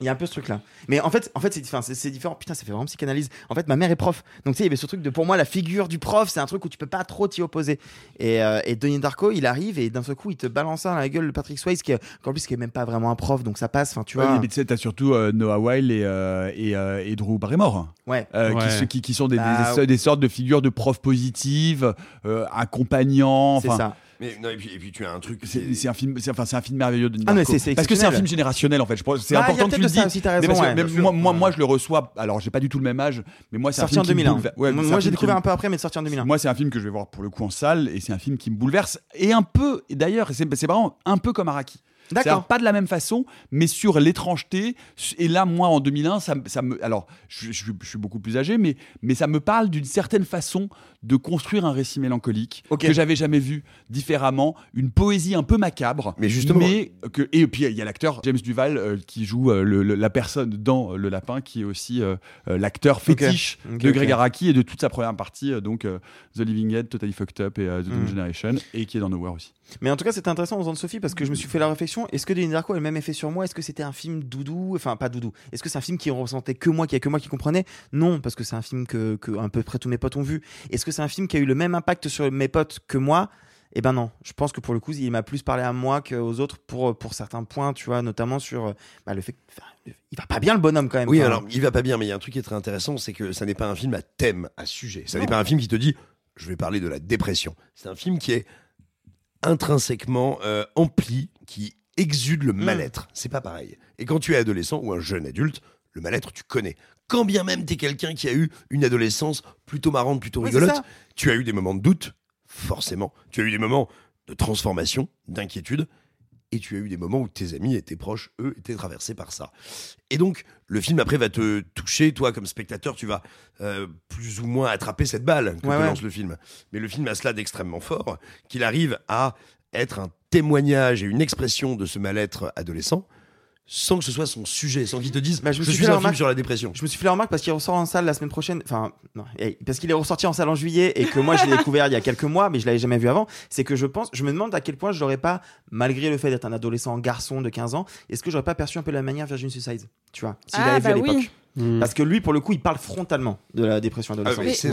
Il y a un peu ce truc là. Mais en fait, en fait c'est enfin, c'est- c'est différent. Putain, ça fait vraiment psychanalyse. En fait, ma mère est prof. Donc tu sais, il y avait ce truc de pour moi la figure du prof, c'est un truc où tu peux pas trop t'y opposer. Et, euh, et Donnie Darko, il arrive et d'un seul coup, il te balance ça dans la gueule le Patrick Swayze qui, qu'en plus qui est même pas vraiment un prof, donc ça passe. Enfin, tu Ouais, vois. mais tu sais, t'as surtout euh, Noah Weil et, euh, et, euh, et Drew Barrymore. Ouais. euh, Ouais. qui, qui, qui sont des, des- Bah, des- des sortes de figures de profs positives, euh, accompagnants. c'est ça. Mais non, et puis, et puis tu as un truc. C'est c'est un film, c'est enfin c'est un film merveilleux de Ah, mais c'est- c'est parce que c'est un film générationnel en fait. Je pense c'est Bah, important que tu le de ça dis. aussi, t'as Mais raison, parce que ouais, même bien sûr. moi, moi, moi, je le reçois. Alors, j'ai pas du tout le même âge, mais moi, c'est un Sorti en film qui me 2001. bouleverse. Ouais, Moi, j'ai qui découvert un peu après, mais sorti en 2001. Moi, c'est un film que je vais voir pour le coup en salle, et c'est un film qui me bouleverse. Et un peu, d'ailleurs, c'est c'est marrant, un peu comme Araki. D'accord. pas de la même façon, mais sur l'étrangeté. Et là, moi, en 2001, ça, ça me. Alors, je, je- je suis beaucoup plus âgé, mais, mais ça me parle d'une certaine façon de construire un récit mélancolique que j'avais jamais vu différemment. Une poésie un peu macabre. Mais justement- Mais que, et puis, il y a l'acteur James Duval euh, qui joue euh, le- le- la personne dans Le Lapin, qui est aussi euh, euh, l'acteur fétiche Ok, de. Greg Araki et de toute sa première partie, euh, donc euh, The Living Dead, Totally Fucked Up et euh, The Mm. Generation, et qui est dans Nowhere aussi. Mais en tout cas, c'était intéressant en faisant de Sophie parce que je me suis fait la réflexion est-ce que Denis Darko a le même effet sur moi? Est-ce que c'était un film doudou? Enfin, pas doudou. Est-ce que c'est un film qui ressentait que moi, qui a que moi qui comprenait Non, parce que c'est un film que, que à peu près tous mes potes ont vu. Est-ce que c'est un film qui a eu le même impact sur mes potes que moi? Eh ben non. Je pense que pour le coup, il m'a plus parlé à moi qu'aux autres pour, pour certains points, tu vois, notamment sur bah, le fait que. enfin, il va pas bien le bonhomme quand même. Oui, alors il va pas bien, mais il y a un truc qui est très intéressant, c'est que ça n'est pas un film à thème, à sujet. Ça n'est pas un film qui te dit, je vais parler de la dépression. C'est un film qui est intrinsèquement euh, empli, qui exude le mal-être. C'est pas pareil. Et quand tu es adolescent ou un jeune adulte, le mal-être, tu connais. Quand bien même t'es quelqu'un qui a eu une adolescence plutôt marrante, plutôt Ouais, rigolote, tu as eu des moments de doute, forcément. Tu as eu des moments de transformation, d'inquiétude, et tu as eu des moments où tes amis et tes proches, eux, étaient traversés par ça. Et donc, le film après va te toucher, toi comme spectateur, tu vas euh, plus ou moins attraper cette balle que Ouais, te ouais. lance le film. Mais le film a cela d'extrêmement fort, qu'il arrive à être un témoignage et une expression de ce mal-être adolescent, sans que ce soit son sujet, sans qu'il te dise Bah, je je, me suis suis un film sur la dépression. Je me suis fait la remarque parce qu'il ressort en salle la semaine prochaine. Enfin, non, parce qu'il est ressorti en salle en juillet et que moi je l'ai découvert il y a quelques mois, mais je l'avais jamais vu avant. C'est que je pense, je me demande à quel point je l'aurais pas, malgré le fait d'être un adolescent garçon de 15 ans, est-ce que j'aurais pas perçu un peu la manière Virgin Suicide, tu vois, s'il Ah, avait bah vu à oui. L'époque. Mm. Parce que lui, pour le coup, il parle frontalement de la dépression adolescente. Ah, c'est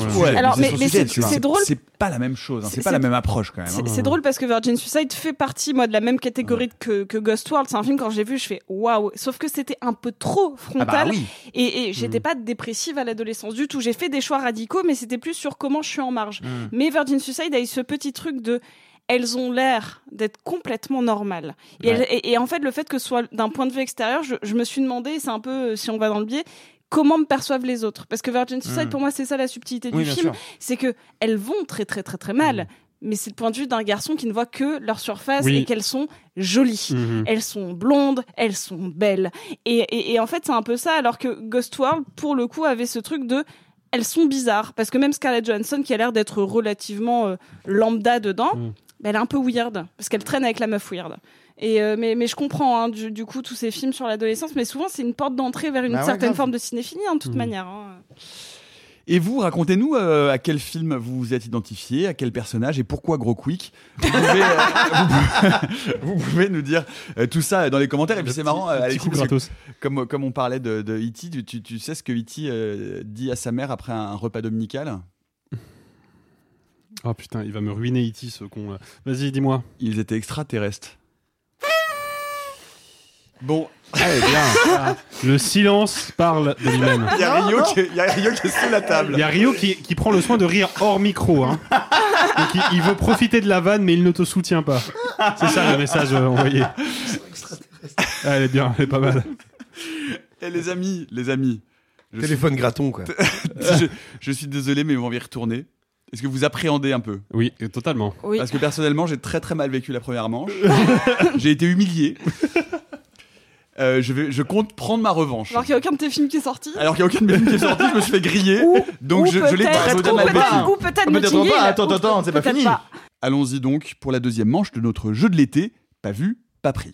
Ouais. drôle. C'est pas la même chose, hein, c'est pas la même approche quand même. C'est hein. c'est drôle parce que Virgin Suicide fait partie, moi, de la même catégorie que, que Ghost World. C'est un film, quand j'ai vu, je fais waouh. Sauf que c'était un peu trop Ah frontal. bah oui. Et, et j'étais Mm. pas dépressive à l'adolescence du tout. J'ai fait des choix radicaux, mais c'était plus sur comment je suis en marge. Mm. Mais Virgin Suicide a eu ce petit truc de. Elles ont l'air d'être complètement normales. Et, Ouais. elles- et- et en fait, le fait que ce soit d'un point de vue extérieur, je, je me suis demandé, c'est un peu, euh, si on va dans le biais, comment me perçoivent les autres. Parce que Virgin Suicide, Mm. pour moi, c'est ça la subtilité Oui, du film. C'est que elles vont très, très, très, très mal. Mm. Mais c'est le point de vue d'un garçon qui ne voit que leur surface Oui. et qu'elles sont jolies. Mhm. Elles sont blondes, elles sont belles. Et, et- et en fait, c'est un peu ça, alors que Ghost World, pour le coup, avait ce truc de elles sont bizarres parce que même Scarlett Johansson qui a l'air d'être relativement euh, lambda dedans, Mm. bah, elle est un peu weird parce qu'elle traîne avec la meuf weird. Et euh, mais, mais je comprends hein, du, du coup tous ces films sur l'adolescence, mais souvent c'est une porte d'entrée vers une Bah ouais, certaine grave. forme de cinéphilie hein, de toute Mm. manière. hein. Et vous, racontez-nous euh, à quel film vous vous êtes identifié, à quel personnage et pourquoi Gros Quick? Vous pouvez, euh, vous pouvez- vous pouvez nous dire euh, tout ça dans les commentaires. Et puis c'est marrant, euh, Alexis, comme, comme on parlait de, de E.T., tu, tu- tu sais ce que E.T. euh, dit à sa mère après un repas dominical? Oh putain, il va me ruiner E.T. ce con. Vas-y, dis-moi. Ils étaient extraterrestres. Bon, Le silence parle de lui-même. il y a Rio qui est- sous la table. Il y a Rio qui, qui prend le soin de rire hors micro. Hein. Donc il, il veut profiter de la vanne, mais il ne te soutient pas. C'est ça le message euh, envoyé. Ah, elle est bien, elle est pas mal. Et les amis, les amis, je suis, Téléphone graton, quoi. je, je suis désolé, mais on va y retourner. Est-ce que vous appréhendez un peu? Oui, totalement. Oui. Parce que personnellement, j'ai très très mal vécu la première manche. j'ai été humilié. Euh, je, vais, je compte prendre ma revanche. Alors qu'il n'y a aucun de tes films qui est sorti. Alors qu'il n'y a aucun de mes films qui est sorti, je me suis fait griller. donc ou je, je l'ai peut-être- très mal vécu. peut-être- Ou peut-être Peut-être Notting pas, Hill, attends, ou attends, c'est pas fini. Allons-y donc pour la deuxième manche de notre jeu de l'été. Pas vu, pas pris.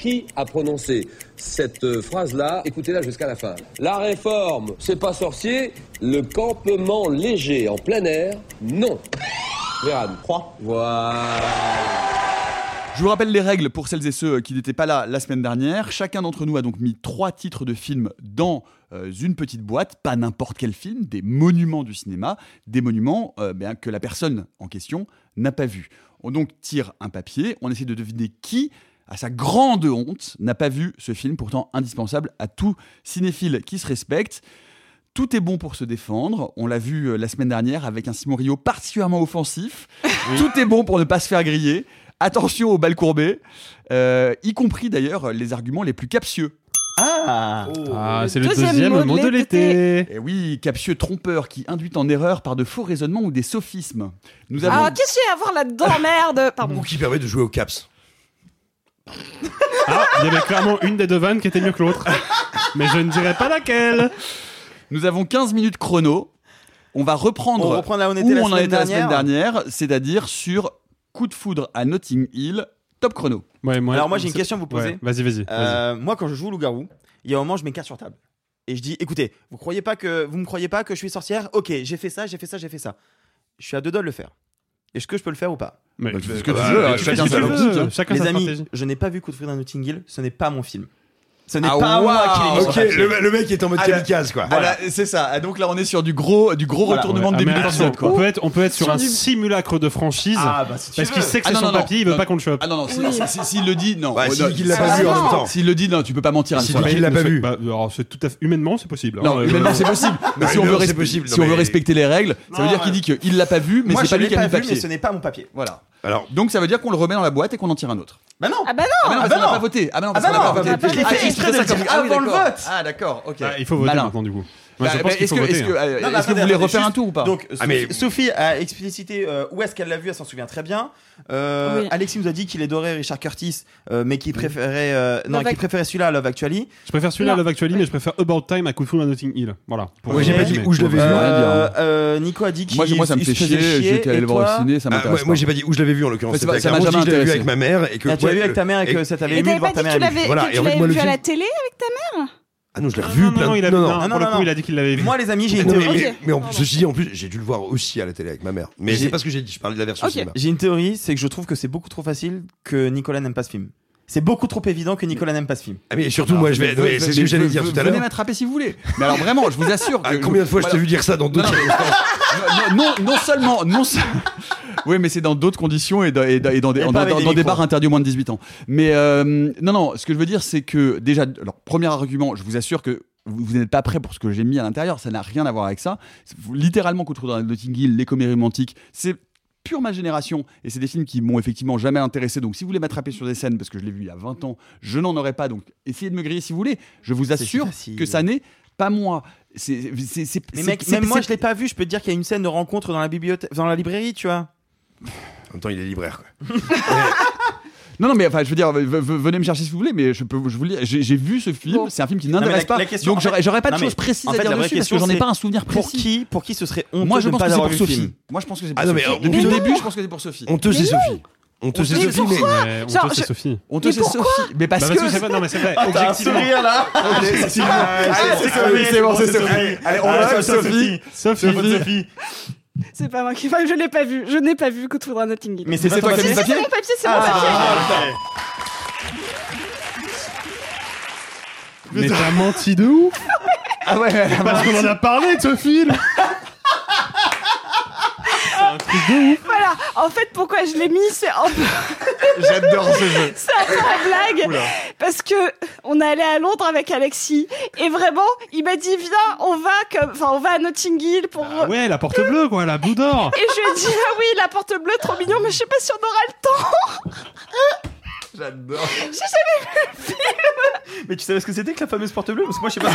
Qui a prononcé cette euh, phrase-là? Écoutez-la jusqu'à la fin. La réforme, c'est pas sorcier. Le campement léger en plein air, non. Véran. 3. Voilà. Je vous rappelle les règles pour celles et ceux qui n'étaient pas là la semaine dernière. Chacun d'entre nous a donc mis trois titres de films dans euh, une petite boîte, pas n'importe quel film, des monuments du cinéma, des monuments euh, ben, que la personne en question n'a pas vu. On donc tire un papier, on essaie de deviner qui, à sa grande honte, n'a pas vu ce film pourtant indispensable à tout cinéphile qui se respecte. Tout est bon pour se défendre. On l'a vu euh, la semaine dernière avec un Simon Rio particulièrement offensif. Tout est bon pour ne pas se faire griller. Attention aux balles courbées, euh, y compris d'ailleurs les arguments les plus captieux. Ah Ah, le c'est le deuxième deuxième mot de mot de l'été. l'été. Et oui, captieux trompeur qui induit en erreur par de faux raisonnements ou des sophismes. Nous avons Ah, qu'est-ce qu'il y a à voir là-dedans, merde? Pardon. Ou qui permet de jouer au caps. Ah, il y avait clairement une des deux vannes qui était mieux que l'autre. Mais je ne dirais pas laquelle. Nous avons 15 minutes chrono. On va reprendre On reprend là où on était où la on en semaine était la semaine dernière. c'est-à-dire sur Coup de foudre à Notting Hill, top chrono. Ouais, moi, Alors moi j'ai une question à vous poser. Ouais, Vas-y, vas-y. Euh, moi quand je joue au loup-garou, il y a un moment je mets carte sur table. Et je dis écoutez, vous croyez pas que vous me croyez pas que je suis sorcière? Ok, j'ai fait ça, j'ai fait ça, j'ai fait ça. Je suis à deux doigts de le faire. Est-ce que je peux le faire ou pas Mais- Bah, tu fais ce que tu veux, hein, chacun sa Les amis, stratégie. je n'ai pas vu Coup de foudre à Notting Hill, ce n'est pas mon film. Ce n'est Ah, pas moi qui l'ai mis sur Ok, papier. le, le mec est en mode Ah, là- kamikaze, quoi. Ah, là, c'est ça. Ah, donc là, on est sur du gros, du gros Voilà, retournement Ouais, de ah, début mais attention, d'épisode, quoi. on peut être, on peut être sur Sur un du- simulacre de franchise. Ah bah si tu parce qu'il sait que Ah, c'est non, son non, non. papier, il veut Non. pas qu'on le chope. Ah non, non, si- Oui. si- si- s'il le dit, non. Bah, s'il non, qu'il l'a Ah, pas vu en non. même temps. S'il le dit, non, tu peux pas mentir. à dit soirée. qu'il l'a pas vu. bah, alors, c'est tout à fait humainement, c'est possible. Non, hein, humainement, euh, c'est possible. Mais Bah, si on non, veut, c'est respe- possible, si non, on veut mais- respecter les règles, ça veut Non, dire qu'il dit qu'il l'a pas vu, mais Moi c'est je pas lui l'ai qui a pas mis le vu, mais papier. ce n'est pas mon papier. Voilà. Alors, Donc ça veut dire qu'on le remet dans la boîte et qu'on en tire un autre. Bah non Ah bah non Ah, mais non, Ah parce bah qu'on n'a non. pas voté. Ah, mais non, Ah parce bah qu'on n'a non, pas voté. je l'ai Ah, fait exprès de le dire ah avant le vote. Ah, d'accord, ok. Ah, il faut voter Malin. maintenant, du coup. Bah, bah, Est-ce que, est-ce que, euh, Non, que vous voulez refaire un tour ou pas Donc Ah, Sophie, mais- Sophie a explicité euh, où est-ce qu'elle l'a vu, elle s'en souvient très bien. Euh, Oui. Alexis nous a dit qu'il adorait Richard Curtis, euh, mais qu'il préférait euh, non, Love qu'il préférait celui-là à Love Actually. Je préfère celui-là à. Love Actually, mais je préfère About Time à Coup de foudre à Notting Hill. Voilà. Pour Moi, j'ai pas dit où je l'avais vu. Euh, hein. euh, Nico a dit qu'il Moi, moi, ça me fait chier. J'étais allé le voir au ciné, ça Ah, m'intéresse moi, pas. moi, j'ai pas dit où je l'avais vu en l'occurrence. Ça m'a jamais vu intéressé. avec ma mère et que. Ah, tu l'as vu avec ta mère et que ça t'avait Et ému de voir pas ta dit que mère. tu l'avais vu à la télé avec ta mère Ah non, je l'ai Ah, revu non, plein non, de- il a, non, non, non. non, pour le non, coup, non. il a dit qu'il l'avait vu. Moi, les amis, j'ai une mais, théorie. mais, mais en plus, ceci dit, en plus, j'ai dû le voir aussi à la télé avec ma mère. Mais J'ai- c'est pas ce que j'ai dit, je parlais de la version Ok. cinéma. J'ai une théorie, c'est que je trouve que c'est beaucoup trop facile que Nicolas n'aime pas ce film. C'est beaucoup trop évident que Nicolas n'aime pas ce film. Ah, mais surtout, moi, je vais. Ouais, C'est ce que j'allais dire tout à Venez l'heure. m'attraper si vous voulez. Mais alors vraiment, je vous assure. Ah, que- Combien de fois je t'ai Voilà. vu dire ça dans d'autres Non, non, non, non seulement, non se- oui, mais c'est dans d'autres conditions et dans, et dans- et dans des, Et dans- pas avec dans- des dans des micros. bars interdits aux moins de 18 ans. Mais euh, non, non, ce que je veux dire, c'est que déjà, alors premier argument, je vous assure que vous, vous n'êtes pas prêt pour ce que j'ai mis à l'intérieur, ça n'a rien à voir avec ça. C'est- vous- Littéralement, qu'on trouve dans Notting Hill, les comédies romantiques, c'est pure ma génération et c'est des films qui m'ont effectivement jamais intéressé donc si vous voulez m'attraper sur des scènes parce que je l'ai vu il y a 20 ans je n'en aurais pas donc essayez de me griller si vous voulez je vous assure que ça n'est pas moi c'est Mais mec, même moi je l'ai pas vu, je peux te dire qu'il y a une scène de rencontre dans la bibliothèque, dans la librairie, tu vois. En même temps, il est libraire. Quoi. Non, non, mais enfin, je veux dire, venez me chercher si vous voulez, mais je peux, je vous j'ai vu ce film, Bon. c'est un film qui mais n'intéresse pas, la question, donc j'aurais pas de non, mais choses précises en à dire dessus parce que j'en ai pas un souvenir Pour précis. qui, pour qui ce serait honteux Moi, je pense pas que c'est avoir pour vu le Sophie. film? Moi, je pense que c'est pour Ah non, mais Sophie. on- Depuis le on- début, je pense que c'est pour Sophie. Honteux, c'est Sophie. Honteux, c'est Mais Sophie, mais. Genre, honteux, c'est je- Sophie. Honteux, c'est Sophie. Mais parce Bah, que. parce que c'est pas- non mais c'est vrai. objectivement. là Allez, c'est Sophie, c'est bon, c'est Sophie. Allez, on va avec Sophie. Sophie. C'est pas moi qui. Enfin, je l'ai pas vu. Je n'ai pas vu que tout dans Notting Hill. Mais c'est c'est toi qui as mis papier le C'est papier mon papier, c'est mon papier. Mais t'as menti de ouf Ah ouais, Parce qu'on en a parlé de ce film C'est un truc de ouf Voilà. En fait, pourquoi je l'ai mis, c'est un peu, J'adore ce jeu. c'est un peu en blague. Parce que on est allé à Londres avec Alexis. Et vraiment, il m'a dit, viens, on va comme, enfin, on va à Notting Hill pour. Ah Ouais, la porte bleue quoi, la boue d'or Et je lui ai dit, ah oui, la porte bleue, trop mignon, mais je sais pas si on aura le temps. J'adore. Mais tu savais ce que c'était que la fameuse porte bleue? Parce que moi je sais pas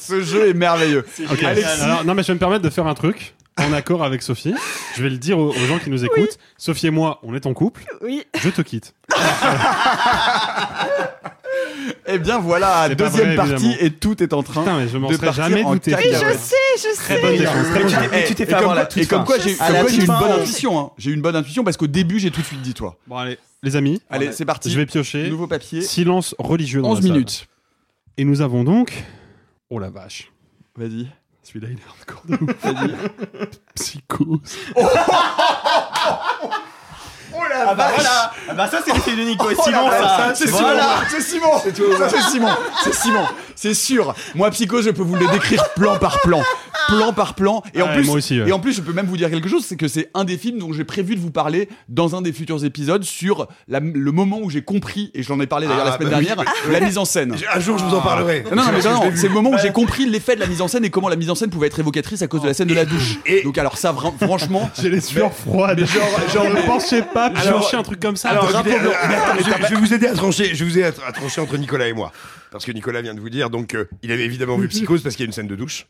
ce jeu est merveilleux. Ok. Alexis. Alors, non mais je vais me permettre de faire un truc en accord avec Sophie. Je vais le dire aux, aux gens qui nous écoutent. Sophie et moi, on est en couple. Oui. Je te quitte. Eh bien voilà, deuxième vrai, partie évidemment. et tout est en train Putain, mais je m'en de partir jamais en douté. Mais je sais, je sais. Très bonne défense. Bonne tu t'es- Et fait comme, avoir la quoi, toute et comme fin. quoi j'ai une bonne on- intuition. hein. J'ai eu une bonne intuition parce qu'au début j'ai tout de suite dit toi. Bon allez, les amis, Allez, c'est parti. je vais piocher. Nouveau papier. Silence religieux dans 11 la salle. minutes. Et nous avons donc... Oh la vache. Vas-y. Celui-là, il est hardcore de ouf. Vas-y. Psychose. Ah bah voilà Ah bah ça c'est le film de Nico et Oh Simon ça c'est Voilà. Simon, c'est Simon, c'est Simon, c'est Simon, c'est sûr. Moi, Psycho, je peux vous le décrire plan par plan, plan par plan, et en plus, moi aussi, ouais. et en plus, je peux même vous dire quelque chose, c'est que c'est un des films dont j'ai prévu de vous parler dans un des futurs épisodes sur la- le moment où j'ai compris, et j'en ai parlé d'ailleurs Ah, la semaine bah dernière, oui. la mise en scène. Un jour, je vous en parlerai. Non, non, mais non, je c'est le moment où j'ai compris l'effet de la mise en scène et comment la mise en scène pouvait être évocatrice à cause de la scène de la douche. et- Donc alors ça, franchement, J'ai les sueurs froides. genre, genre, Je ne pensais pas piocher un truc comme ça. Alors, je vais, vous aider à trancher. Je vous à, à trancher entre Nicolas et moi, parce que Nicolas vient de vous dire donc euh, il avait évidemment vu Psychose parce qu'il y a une scène de douche.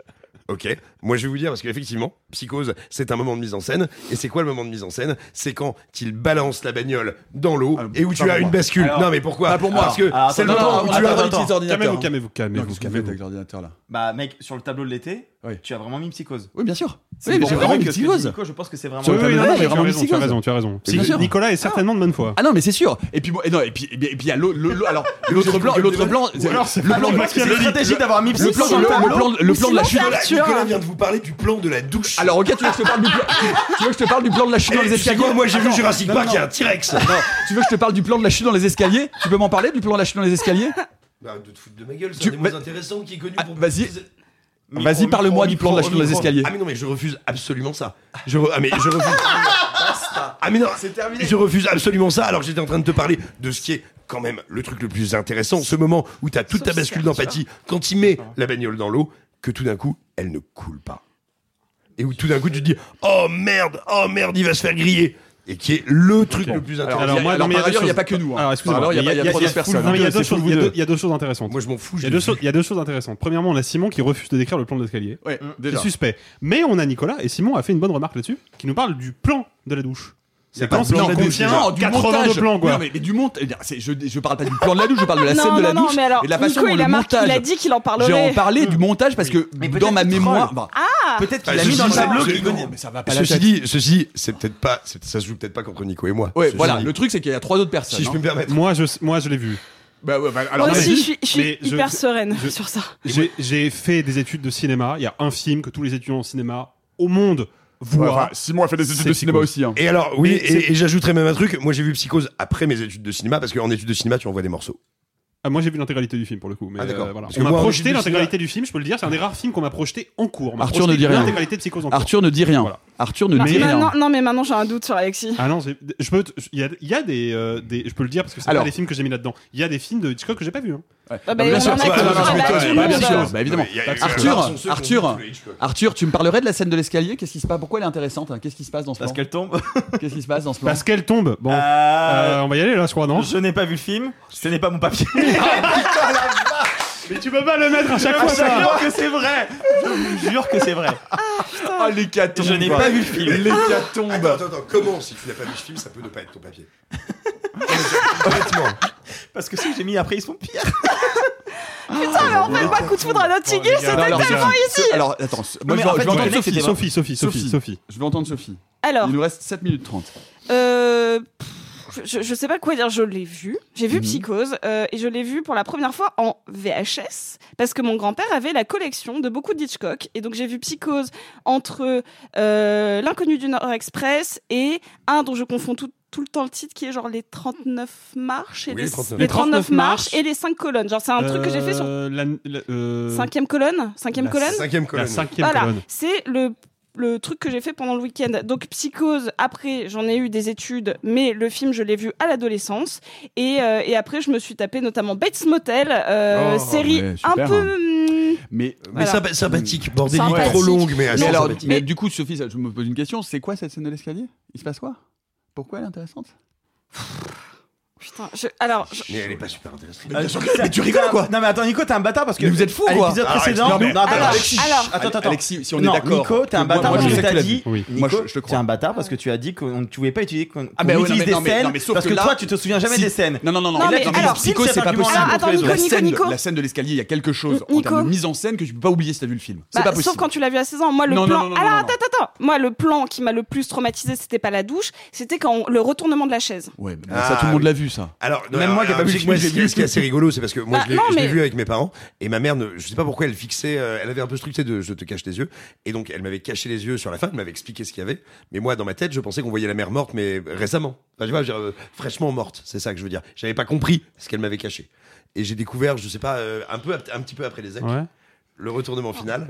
Ok. Moi, je vais vous dire parce qu'effectivement, Psychose, c'est un moment de mise en scène. Et c'est quoi le moment de mise en scène? C'est quand il balance la bagnole dans l'eau Ah, et où tu as une moi. bascule. Alors- non, mais pourquoi? Pas pour moi. Parce que c'est le moment où tu as. attends, utilise l'ordinateur. Calmez-vous, calmez-vous, calmez-vous. qu'est-ce que vous faites avec l'ordinateur là? Bah mec, sur le tableau de l'été, Oui. tu as vraiment mis Psychose. Oui, bien sûr. C'est Oui, mais j'ai vraiment mis Psychose. Je pense que c'est vraiment tu as vraiment raison, tu as raison. Nicolas est certainement de bonne foi. Ah non mais c'est sûr. Et puis bon, et non et puis et puis et puis il y a l'autre alors l'autre plan l'autre plan alors, c'est le plan de C'est stratégique d'avoir mis le plan sur le, le le tableau. le plan de la chute. Nicolas, vient de vous parler du plan de la douche. Alors ok, tu veux que je te parle du plan tu veux que je te parle du plan de la chute dans Eh, les escaliers Moi, j'ai vu Jurassic Park, il y a un T-Rex. Tu veux que je te parle du plan de la chute dans les escaliers Tu peux m'en parler du plan de la chute dans les escaliers Bah, de te foutre de ma gueule, c'est un des moins intéressants qui est connu Ah, pour. vas-y. Vas-y, parle-moi du plan de la chute dans les escaliers. Ah mais non mais je refuse absolument ça. Je re- ah mais je refuse. ah mais non, C'est terminé. Je refuse absolument ça. Alors j'étais en train de te parler de ce qui est quand même le truc le plus intéressant, ce moment où t'as toute ta bascule d'empathie quand il met la bagnole dans l'eau, que tout d'un coup elle ne coule pas. Et où tout d'un coup tu te dis oh merde, oh merde, il va se faire griller. Et qui est le truc le plus intéressant. Alors, moi, alors, non, mais il par ailleurs, n'y a pas que nous. hein. Alors, excusez-moi, il y a, y a y a- trois il y a- autres personnes. Non, mais il y a deux choses- intéressantes. Moi je m'en fous. Il y, a deux choses, il y a deux choses intéressantes. Premièrement, on a Simon qui refuse de décrire le plan de l'escalier. Ouais, C'est déjà. suspect. Mais on a Nicolas, et Simon a fait une bonne remarque là-dessus, qui nous parle du plan de la douche. C'est pas quand de plan de la. Non, du 80 montage. de plans, quoi. Non, mais, mais du montage. Je, je parle pas du plan de la douche, je parle de la non, scène de non, la non, douche mais alors, et de la façon Nico, dont il le a marqué, montage. il a dit qu'il en J'ai parlerait. en parlé du montage parce que Mais dans ma mémoire. bah, Peut-être qu'il Ah, a mis dans le tableau qu'il connaît. mais ça va pas la Ceci dit, ceci, c'est peut-être pas, ça se joue peut-être pas contre Nico et moi. Ouais, voilà. Le truc, c'est qu'il y a trois autres personnes. Si je hein. peux me permettre. Moi, je, moi, je l'ai vu. Bah ouais, bah, alors Moi aussi, je suis, je suis Mais je- hyper sereine je- sur ça. J'ai j'ai fait des études de cinéma. Il y a un film que tous les étudiants en cinéma au monde Voix. Ouais, hein. enfin, Simon fait des études de cinéma aussi. Hein. Et alors, oui, et, et, j'ajouterais même un truc. Moi, j'ai vu Psychose après mes études de cinéma, parce qu'en études de cinéma, tu envoies des morceaux. Ah, moi j'ai vu l'intégralité du film pour le coup. Mais ah, euh, voilà. M'a projeté l'intégralité du film, je peux le dire. C'est un des rares films qu'on m'a projeté en cours. Arthur ne dit rien. Arthur ne dit rien. Voilà. Arthur ne mais dit. Non, mais maintenant j'ai un doute sur Alexis. Ah non, je peux, il y euh, des, je peux le dire parce que c'est pas des films que j'ai mis là-dedans. Il y a des films de Hitchcock que j'ai pas vu. Hein. Ouais. Bah, bien sûr, bah, évidemment. Arthur, Arthur, Arthur, tu me parlerais de la scène de l'escalier? Qu'est-ce qui se passe? Pourquoi elle est intéressante hein? Qu'est-ce qui se passe dans ce Parce qu'elle tombe. Qu'est-ce qui se passe dans ce plan Parce qu'elle tombe. Bon, euh, euh, on va y aller là, je crois non? Je n'ai pas vu le film. Ce n'est pas mon papier. Ah, mais tu peux pas le mettre à chaque ah, fois. Je jure que c'est vrai. Je vous jure que c'est vrai. Ah, ah l'hécatombe. Je n'ai pas vu le film. L'hécatombe. Attends, attends, attends, comment si tu n'as pas vu le film, ça peut ne pas être ton papier Honnêtement. Parce que si j'ai mis après ils sont pires. Putain, mais en fait, moi, coup de foudre à oh, Notting Hill, c'était tellement ici. Alors, attends, moi, je vais entendre Sophie, Sophie, Sophie, Sophie, Je vais entendre Sophie. Alors. Il nous reste 7 minutes 30. Euh je, je sais pas quoi dire, je l'ai vu. J'ai vu. Mhm. Psychose euh, et je l'ai vu pour la première fois en VHS parce que mon grand-père avait la collection de beaucoup d'Hitchcock et donc j'ai vu Psychose entre euh, L'inconnu du Nord Express et un dont je confonds tout, tout le temps le titre qui est genre les 39 marches et oui, les, 39. les, 39, marches et les 5 colonnes. Genre c'est un truc que j'ai fait sur euh, cinquième colonne, cinquième colonne, cinquième colonne. Voilà, c'est le le truc que j'ai fait pendant le week-end. Donc Psychose, après j'en ai eu des études, mais le film je l'ai vu à l'adolescence. Et, euh, et, après je me suis tapé notamment Bates Motel, euh, oh, série un peu... Hein. Hmm. Mais, mais sympathique, bordélique, ouais. trop longue, mais, mais, alors, mais du coup Sophie, je me pose une question, c'est quoi cette scène de l'escalier? Il se passe quoi? Pourquoi elle est intéressante? putain. Je... Alors, je... Mais elle est pas super intéressante. Euh, mais, mais tu rigoles quoi Non mais attends Nico, t'es un bâtard parce que mais vous êtes fou quoi. L'épisode précédent. Non, mais... non, attends, alors, Alexis, alors... attends, attends. Alexis, si on non, est d'accord. Nico, t'es un bâtard parce que tu as dit. Nico, moi, je, te crois. T'es un bâtard parce que tu as dit qu'on ne pouvait pas utiliser qu'on ah, mais utilise des scènes parce que toi tu te souviens jamais des scènes. Non non non non. Alors Psycho, c'est pas possible. La scène de l'escalier, il y a quelque chose en termes de mise en scène que tu peux pas oublier si t'as vu le film. C'est bah, pas possible. Sauf quand tu l'as vu à 16 ans. Moi le plan. Alors attends attends. Moi le plan qui m'a le plus traumatisé, c'était pas la douche, c'était quand le retournement de la chaise. Ouais, ça tout le monde l'a vu alors, Même moi qui ai pas vu le film. Ce qui est assez rigolo, c'est parce que moi, bah, je l'ai- vu avec mes parents, et ma mère, ne, je sais pas pourquoi, elle fixait, euh, elle avait un peu ce de je te cache les yeux, et donc elle m'avait caché les yeux sur la fin, elle m'avait expliqué ce qu'il y avait, mais moi, dans ma tête, je pensais qu'on voyait la mère morte, mais récemment. Enfin, tu vois, euh, fraîchement morte, c'est ça que je veux dire. J'avais pas compris ce qu'elle m'avait caché. Et j'ai découvert, je ne sais pas, euh, un, peu, un petit peu après les actes, le retournement final.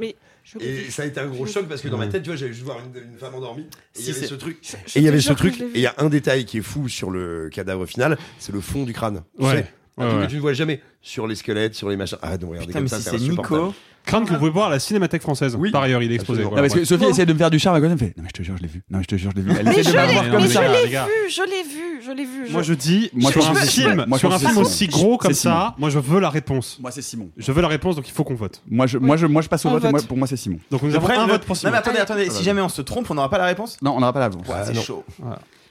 Et ça a été un gros choc parce que dans ma tête, tu vois, j'allais juste voir une, femme endormie. Et il y avait ce truc. Et il y avait ce truc. Et il y a un détail qui est fou sur le cadavre final, c'est le fond du crâne. Ouais. Tu un que tu ne vois jamais sur les squelettes, sur les machins. Ah non, regardez comme ça, c'est Nico. Crâne que vous pouvez ah. voir à la Cinémathèque française. Oui. Par ailleurs, il est exposé. Non, parce que Sophie bon. essaie de me faire du charme à côté. Non, mais je te jure, je l'ai vu. Non, mais je te jure, je l'ai vu. Mais je l'ai vu, je l'ai vu, je l'ai vu. Moi, je dis moi, sur un film, moi, sur un film aussi gros comme ça, moi, je veux la réponse. Moi, c'est Simon. Je veux la réponse, donc il faut qu'on vote. Moi, je, moi, moi, je passe au vote. Pour moi, c'est Simon. Donc, nous avons un vote pour Simon. Non, mais attendez, attendez. Ah, si bah. jamais on se trompe, on n'aura pas la réponse? Non, on n'aura pas la réponse. C'est chaud.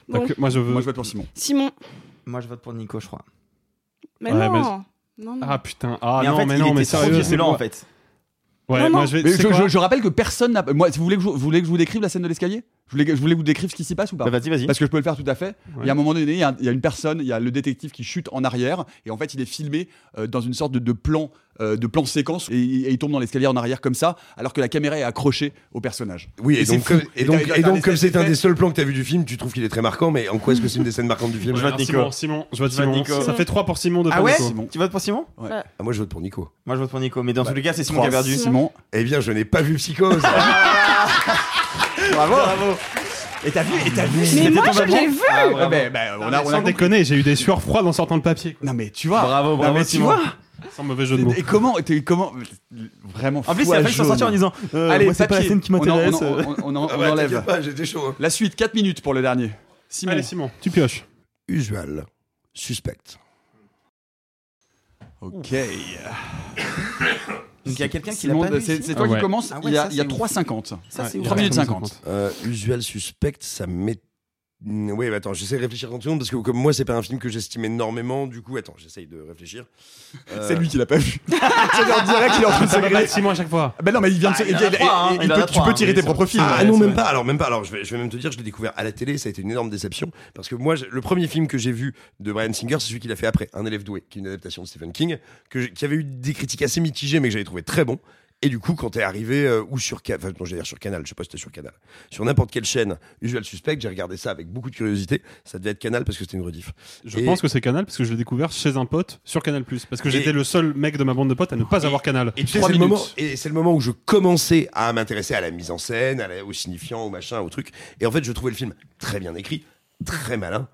Donc, moi, je vote pour Simon. Simon. Moi, je vote pour Nico, je crois. Mais non. Non, non. Ah putain, ah non, mais non, mais sérieux, c'est lent en fait. Je, je, rappelle que personne n'a. Moi, si vous voulez que je, vous voulez que je vous décrive la scène de l'escalier? Je voulais, vous décrire ce qui s'y passe ou pas bah, Vas-y, vas-y. Parce que je peux le faire tout à fait. Il y a un moment donné, il y, a, une personne, il y a le détective qui chute en arrière et en fait, il est filmé euh, dans une sorte de, plan euh, de plan séquence et, il tombe dans l'escalier en arrière comme ça, alors que la caméra est accrochée au personnage. Oui, et, donc, comme, et donc, comme c'est un des seuls plans que tu as vu du film, tu trouves qu'il est très marquant, mais en quoi est-ce que c'est une des scènes marquantes du film? Je vote Nico. Simon, je vote Simon. Nico. Ça fait 3 pour Simon, de 2 ah ouais? Nico. Tu votes pour Simon? Ouais. ah, Moi, je vote pour Nico. Moi, je vote pour Nico, mais dans bah, tous les cas, c'est Simon qui a perdu. Simon. Eh bien, je n'ai pas vu Psychose. Bravo. Bravo. Et t'as vu, et t'as vu, Mais moi, je l'ai vu. Ah, ouais, ah ben, on a, on a déconné, j'ai eu des sueurs froides en sortant le papier. quoi. Non mais tu vois. Bravo, bravo, Non, mais tu Simon. vois. Sans mauvais jeu de mots. Et comment, t'es- comment, vraiment. En plus, il a fallu s'en sortir en disant euh, Allez, c'est pas la scène qui m'intéresse. On, on on Ah enlève. j'étais chaud. hein. La suite, 4 minutes pour le dernier. Simon. Allez, Simon, tu pioches. Usual. Suspect. Ok. Donc il y a quelqu'un qui l'a pas vu. C'est toi qui ah commence. Ah ah il y a, 3,50. 3 minutes 50. usuel suspect, ça m'étonne Mm, oui, bah, attends, j'essaie de réfléchir 30 secondes parce que comme moi, c'est pas un film que j'estime énormément. Du coup, attends, j'essaye de réfléchir. C'est lui qui l'a pas vu. C'est en direct, il est en train de se à chaque fois. Ben non, mais il vient de ah, se. Hein. Tu peux hein. tirer tes propres films. Ah non, même pas. Alors même pas. Alors je vais, même te dire, je l'ai découvert à la télé. Ça a été une énorme déception parce que moi, le premier film que j'ai vu de Brian Singer, c'est celui qu'il a fait après, Un élève doué, qui est une adaptation de Stephen King, que qui avait eu des critiques assez mitigées, mais que j'avais trouvé très bon. Et du coup, quand t'es arrivé euh, ou sur enfin non, j'allais dire sur Canal, je sais pas si c'était sur Canal, sur n'importe quelle chaîne Usual Suspect, j'ai regardé ça avec beaucoup de curiosité. Ça devait être Canal parce que c'était une rediff. Je Et- pense que c'est Canal parce que je l'ai découvert chez un pote sur Canal parce que Et- j'étais le seul mec de ma bande de potes à ne pas avoir Canal. Et c'est le minutes. moment, et c'est le moment où je commençais à m'intéresser à la mise en scène, à la- au signifiant, au machin, au truc. Et en fait, je trouvais le film très bien écrit, très malin,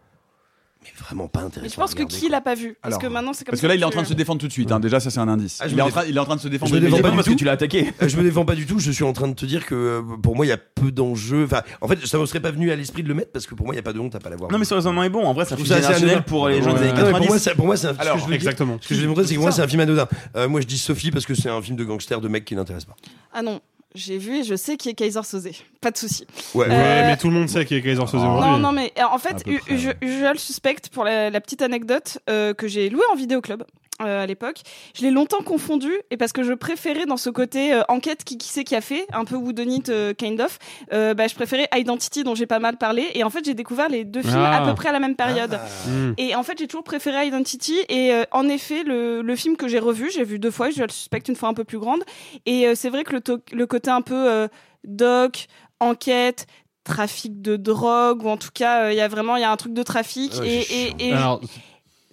mais vraiment pas intéressant. Mais je pense que qui l'a pas vu? Parce Alors, que maintenant c'est comme Parce que ça là, il est en train de se défendre tout de suite. hein. Déjà, ça, c'est un indice. Ah, je il, me est en défends- train, il est en train de se défendre. Je me défends pas du parce tout. que tu l'as attaqué. Euh, Je me défends pas du tout, je suis en train de te dire que euh, pour moi il y a peu d'enjeux. Enfin, en fait, ça me serait pas venu à l'esprit de le mettre parce que pour moi il y a pas de honte à pas l'avoir. Non, mais sérieusement, est bon. En vrai, ça fait trouve ça assez générationnel anodin. pour les gens des années Ouais. Non, mais 90. pour moi, c'est- pour moi, c'est un. Alors, ce que je veux dire- Exactement. Ce que je vais montrer, c'est que moi, c'est un film anodin. Euh, moi, je dis Sophie parce que c'est un film de gangster de mec qui n'intéresse pas. Ah non, j'ai vu et je sais qui est Kaiser Soze. Pas de souci. Ouais. Ouais, Euh, mais tout le monde sait qui est Kaiser Soze aujourd'hui. Non, non, mais en fait, peu près, U- ouais. Usual Suspect, pour la, la petite anecdote, euh, que j'ai loué en vidéoclub. Euh, à l'époque, je l'ai longtemps confondu et parce que je préférais dans ce côté euh, enquête qui qui c'est qui a fait un peu whodunit euh, kind of, euh, bah, je préférais Identity dont j'ai pas mal parlé et en fait j'ai découvert les deux films Ah. à peu près à la même période. Hmm. Et en fait, j'ai toujours préféré Identity. Et euh, en effet, le, le film que j'ai revu, j'ai vu deux fois, je le suspecte une fois un peu plus grande. Et euh, c'est vrai que le, le côté un peu euh, doc, enquête, trafic de drogue, ou en tout cas, euh, il y a vraiment il y a un truc de trafic. Ouais, et c'est et, chiant. et Alors,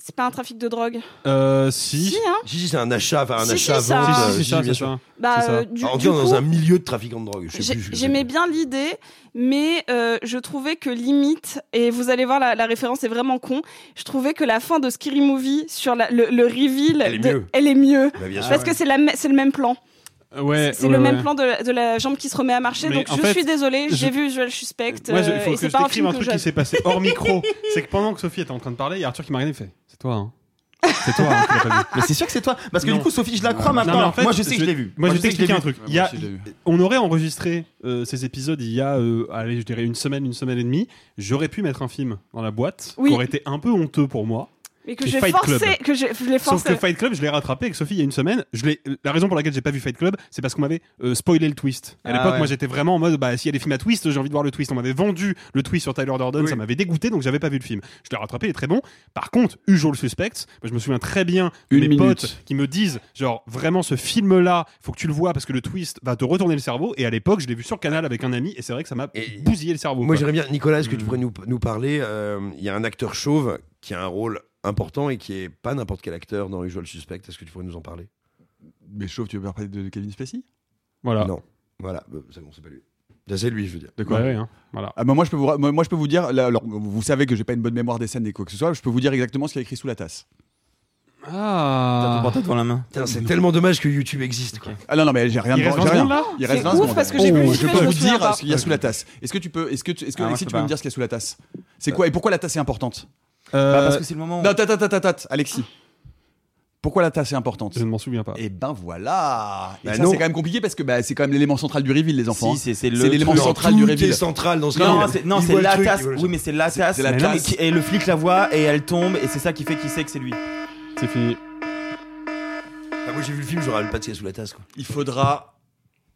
c'est pas un trafic de drogue. euh, si. Si, hein Si, si, c'est un achat, enfin un Si, achat si, ça- vente. Si, euh, si, c'est si, ça, bien c'est sûr. ça. Bah, C'est ça. euh, du, du cas, dans coup, un milieu de trafiquants de drogue. je sais j'ai- plus, je sais J'aimais bien l'idée, mais euh, je trouvais que limite, et vous allez voir la, la référence est vraiment con, je trouvais que la fin de Scary Movie sur la- le, le reveal, Elle est de- mieux. elle est mieux. Bah, bien sûr. Parce que c'est la me- c'est le même plan. Ouais, C'est ouais, le même ouais. plan de la, de la jambe qui se remet à marcher. Mais donc en je fait, suis désolée, je- j'ai vu Je le suspecte. Moi, il euh, faut et que c'est je pas un film un que truc qui j'aime. s'est passé hors micro. c'est que pendant que Sophie était en train de parler, il y a Arthur qui m'a regardé et fait C'est toi, hein C'est toi, hein, qui l'as pas vu. Mais c'est sûr que c'est toi. Parce que Non. du coup, Sophie, je la crois Non, maintenant. mais en fait, moi, je sais que je l'ai vu. Moi, je vais sais que t'expliquer l'ai un vu. truc. Il y a, je on aurait enregistré euh, ces épisodes il y a, euh, allez, je dirais une semaine, une semaine et demie. J'aurais pu mettre un film dans la boîte Oui. qui aurait été un peu honteux pour moi. Mais que j'ai Fight forcé, Club. que j'ai- je l'ai Sauf forcé. que Fight Club, je l'ai rattrapé avec Sophie il y a une semaine. Je l'ai. La raison pour laquelle j'ai pas vu Fight Club, c'est parce qu'on m'avait euh, spoilé le twist. À Ah l'époque, ouais. moi, j'étais vraiment en mode, bah, s'il y a des films à twist, j'ai envie de voir le twist. On m'avait vendu le twist sur Tyler Durden, ça m'avait dégoûté, donc j'avais pas vu le film. Je l'ai rattrapé, il est très bon. Par contre, Usual Suspect, moi, je me souviens très bien de Une mes minute. potes qui me disent, genre, vraiment, ce film-là, faut que tu le vois parce que le twist va te retourner le cerveau. Et à l'époque, je l'ai vu sur Canal avec un ami, et c'est vrai que ça m'a Et- bousillé le cerveau. Moi, j'aimerais bien, Nicolas, est-ce que tu pourrais nous, nous parler euh, Il y a un acteur chauve qui a un rôle important et qui est pas n'importe quel acteur dans Usual Suspect. Est-ce que tu pourrais nous en parler? Mais chauve, tu veux pas parler de Kevin Spacey? Voilà. Non. Voilà, euh, c'est bon, c'est pas lui. Ça, c'est lui, je veux dire. De quoi? Ouais, ouais, hein. Voilà. Ah bah moi je peux vous moi, moi, je peux vous dire là, alors vous savez que j'ai pas une bonne mémoire des scènes et quoi que ce soit je peux vous dire exactement ce qu'il y a écrit sous la tasse. T'as ton Ah. portable devant la main. C'est tellement dommage que YouTube existe. Quoi. Ah non non mais j'ai rien Il de reste j'ai 20 rien. secondes, là? Il reste C'est 20 ouf, secondes. parce que j'ai Oh, je peux vous dire ce qu'il y a sous la tasse. Est-ce que tu peux est-ce que tu- est-ce que Ah, tu peux me dire ce qu'il y a sous la tasse? C'est quoi et pourquoi la tasse est importante? Euh, Bah, parce que c'est le moment où. Non tata tata tata Alexis. Pourquoi la tasse est importante? Je ne m'en souviens pas. Et ben voilà. Et Bah ça c'est quand même compliqué parce que bah, c'est quand même l'élément central du reveal les enfants. Si, c'est c'est le. C'est l'élément central Tout du reveal. est central dans ce Non, film. c'est non, c'est le la truc, tasse. le Oui, mais c'est la tasse. c'est la mais tasse. qui- Et le flic la voit et elle tombe et c'est ça qui fait qu'il sait que c'est lui. C'est fini. Ah, moi, j'ai vu le film, j'aurais y a sous la tasse. Quoi. Il faudra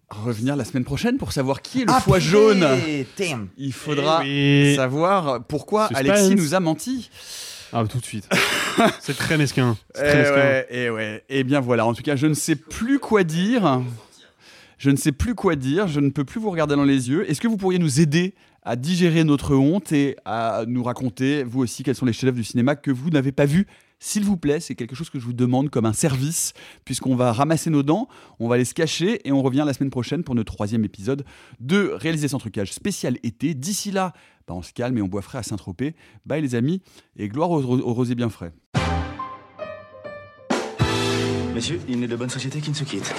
revenir la semaine prochaine pour savoir qui est le Ah, foie jaune. Damn. Il faudra Eh oui. savoir pourquoi Suspense. Alexis nous a menti. Ah, tout de suite. c'est très mesquin. C'est Eh très mesquin. ouais, eh ouais. Et bien voilà, en tout cas, je ne sais plus quoi dire. Je ne sais plus quoi dire, je ne peux plus vous regarder dans les yeux. Est-ce que vous pourriez nous aider à digérer notre honte et à nous raconter, vous aussi, quels sont les chefs-d'œuvre du cinéma que vous n'avez pas vus S'il vous plaît, c'est quelque chose que je vous demande comme un service, puisqu'on va ramasser nos dents, on va les se cacher et on revient la semaine prochaine pour notre troisième épisode de Réaliser sans trucage spécial été. D'ici là, bah, on se calme et on boit frais à Saint-Tropez. Bye les amis, et gloire au, au rosé bien frais. Messieurs, il n'est de bonne société qui ne se quitte.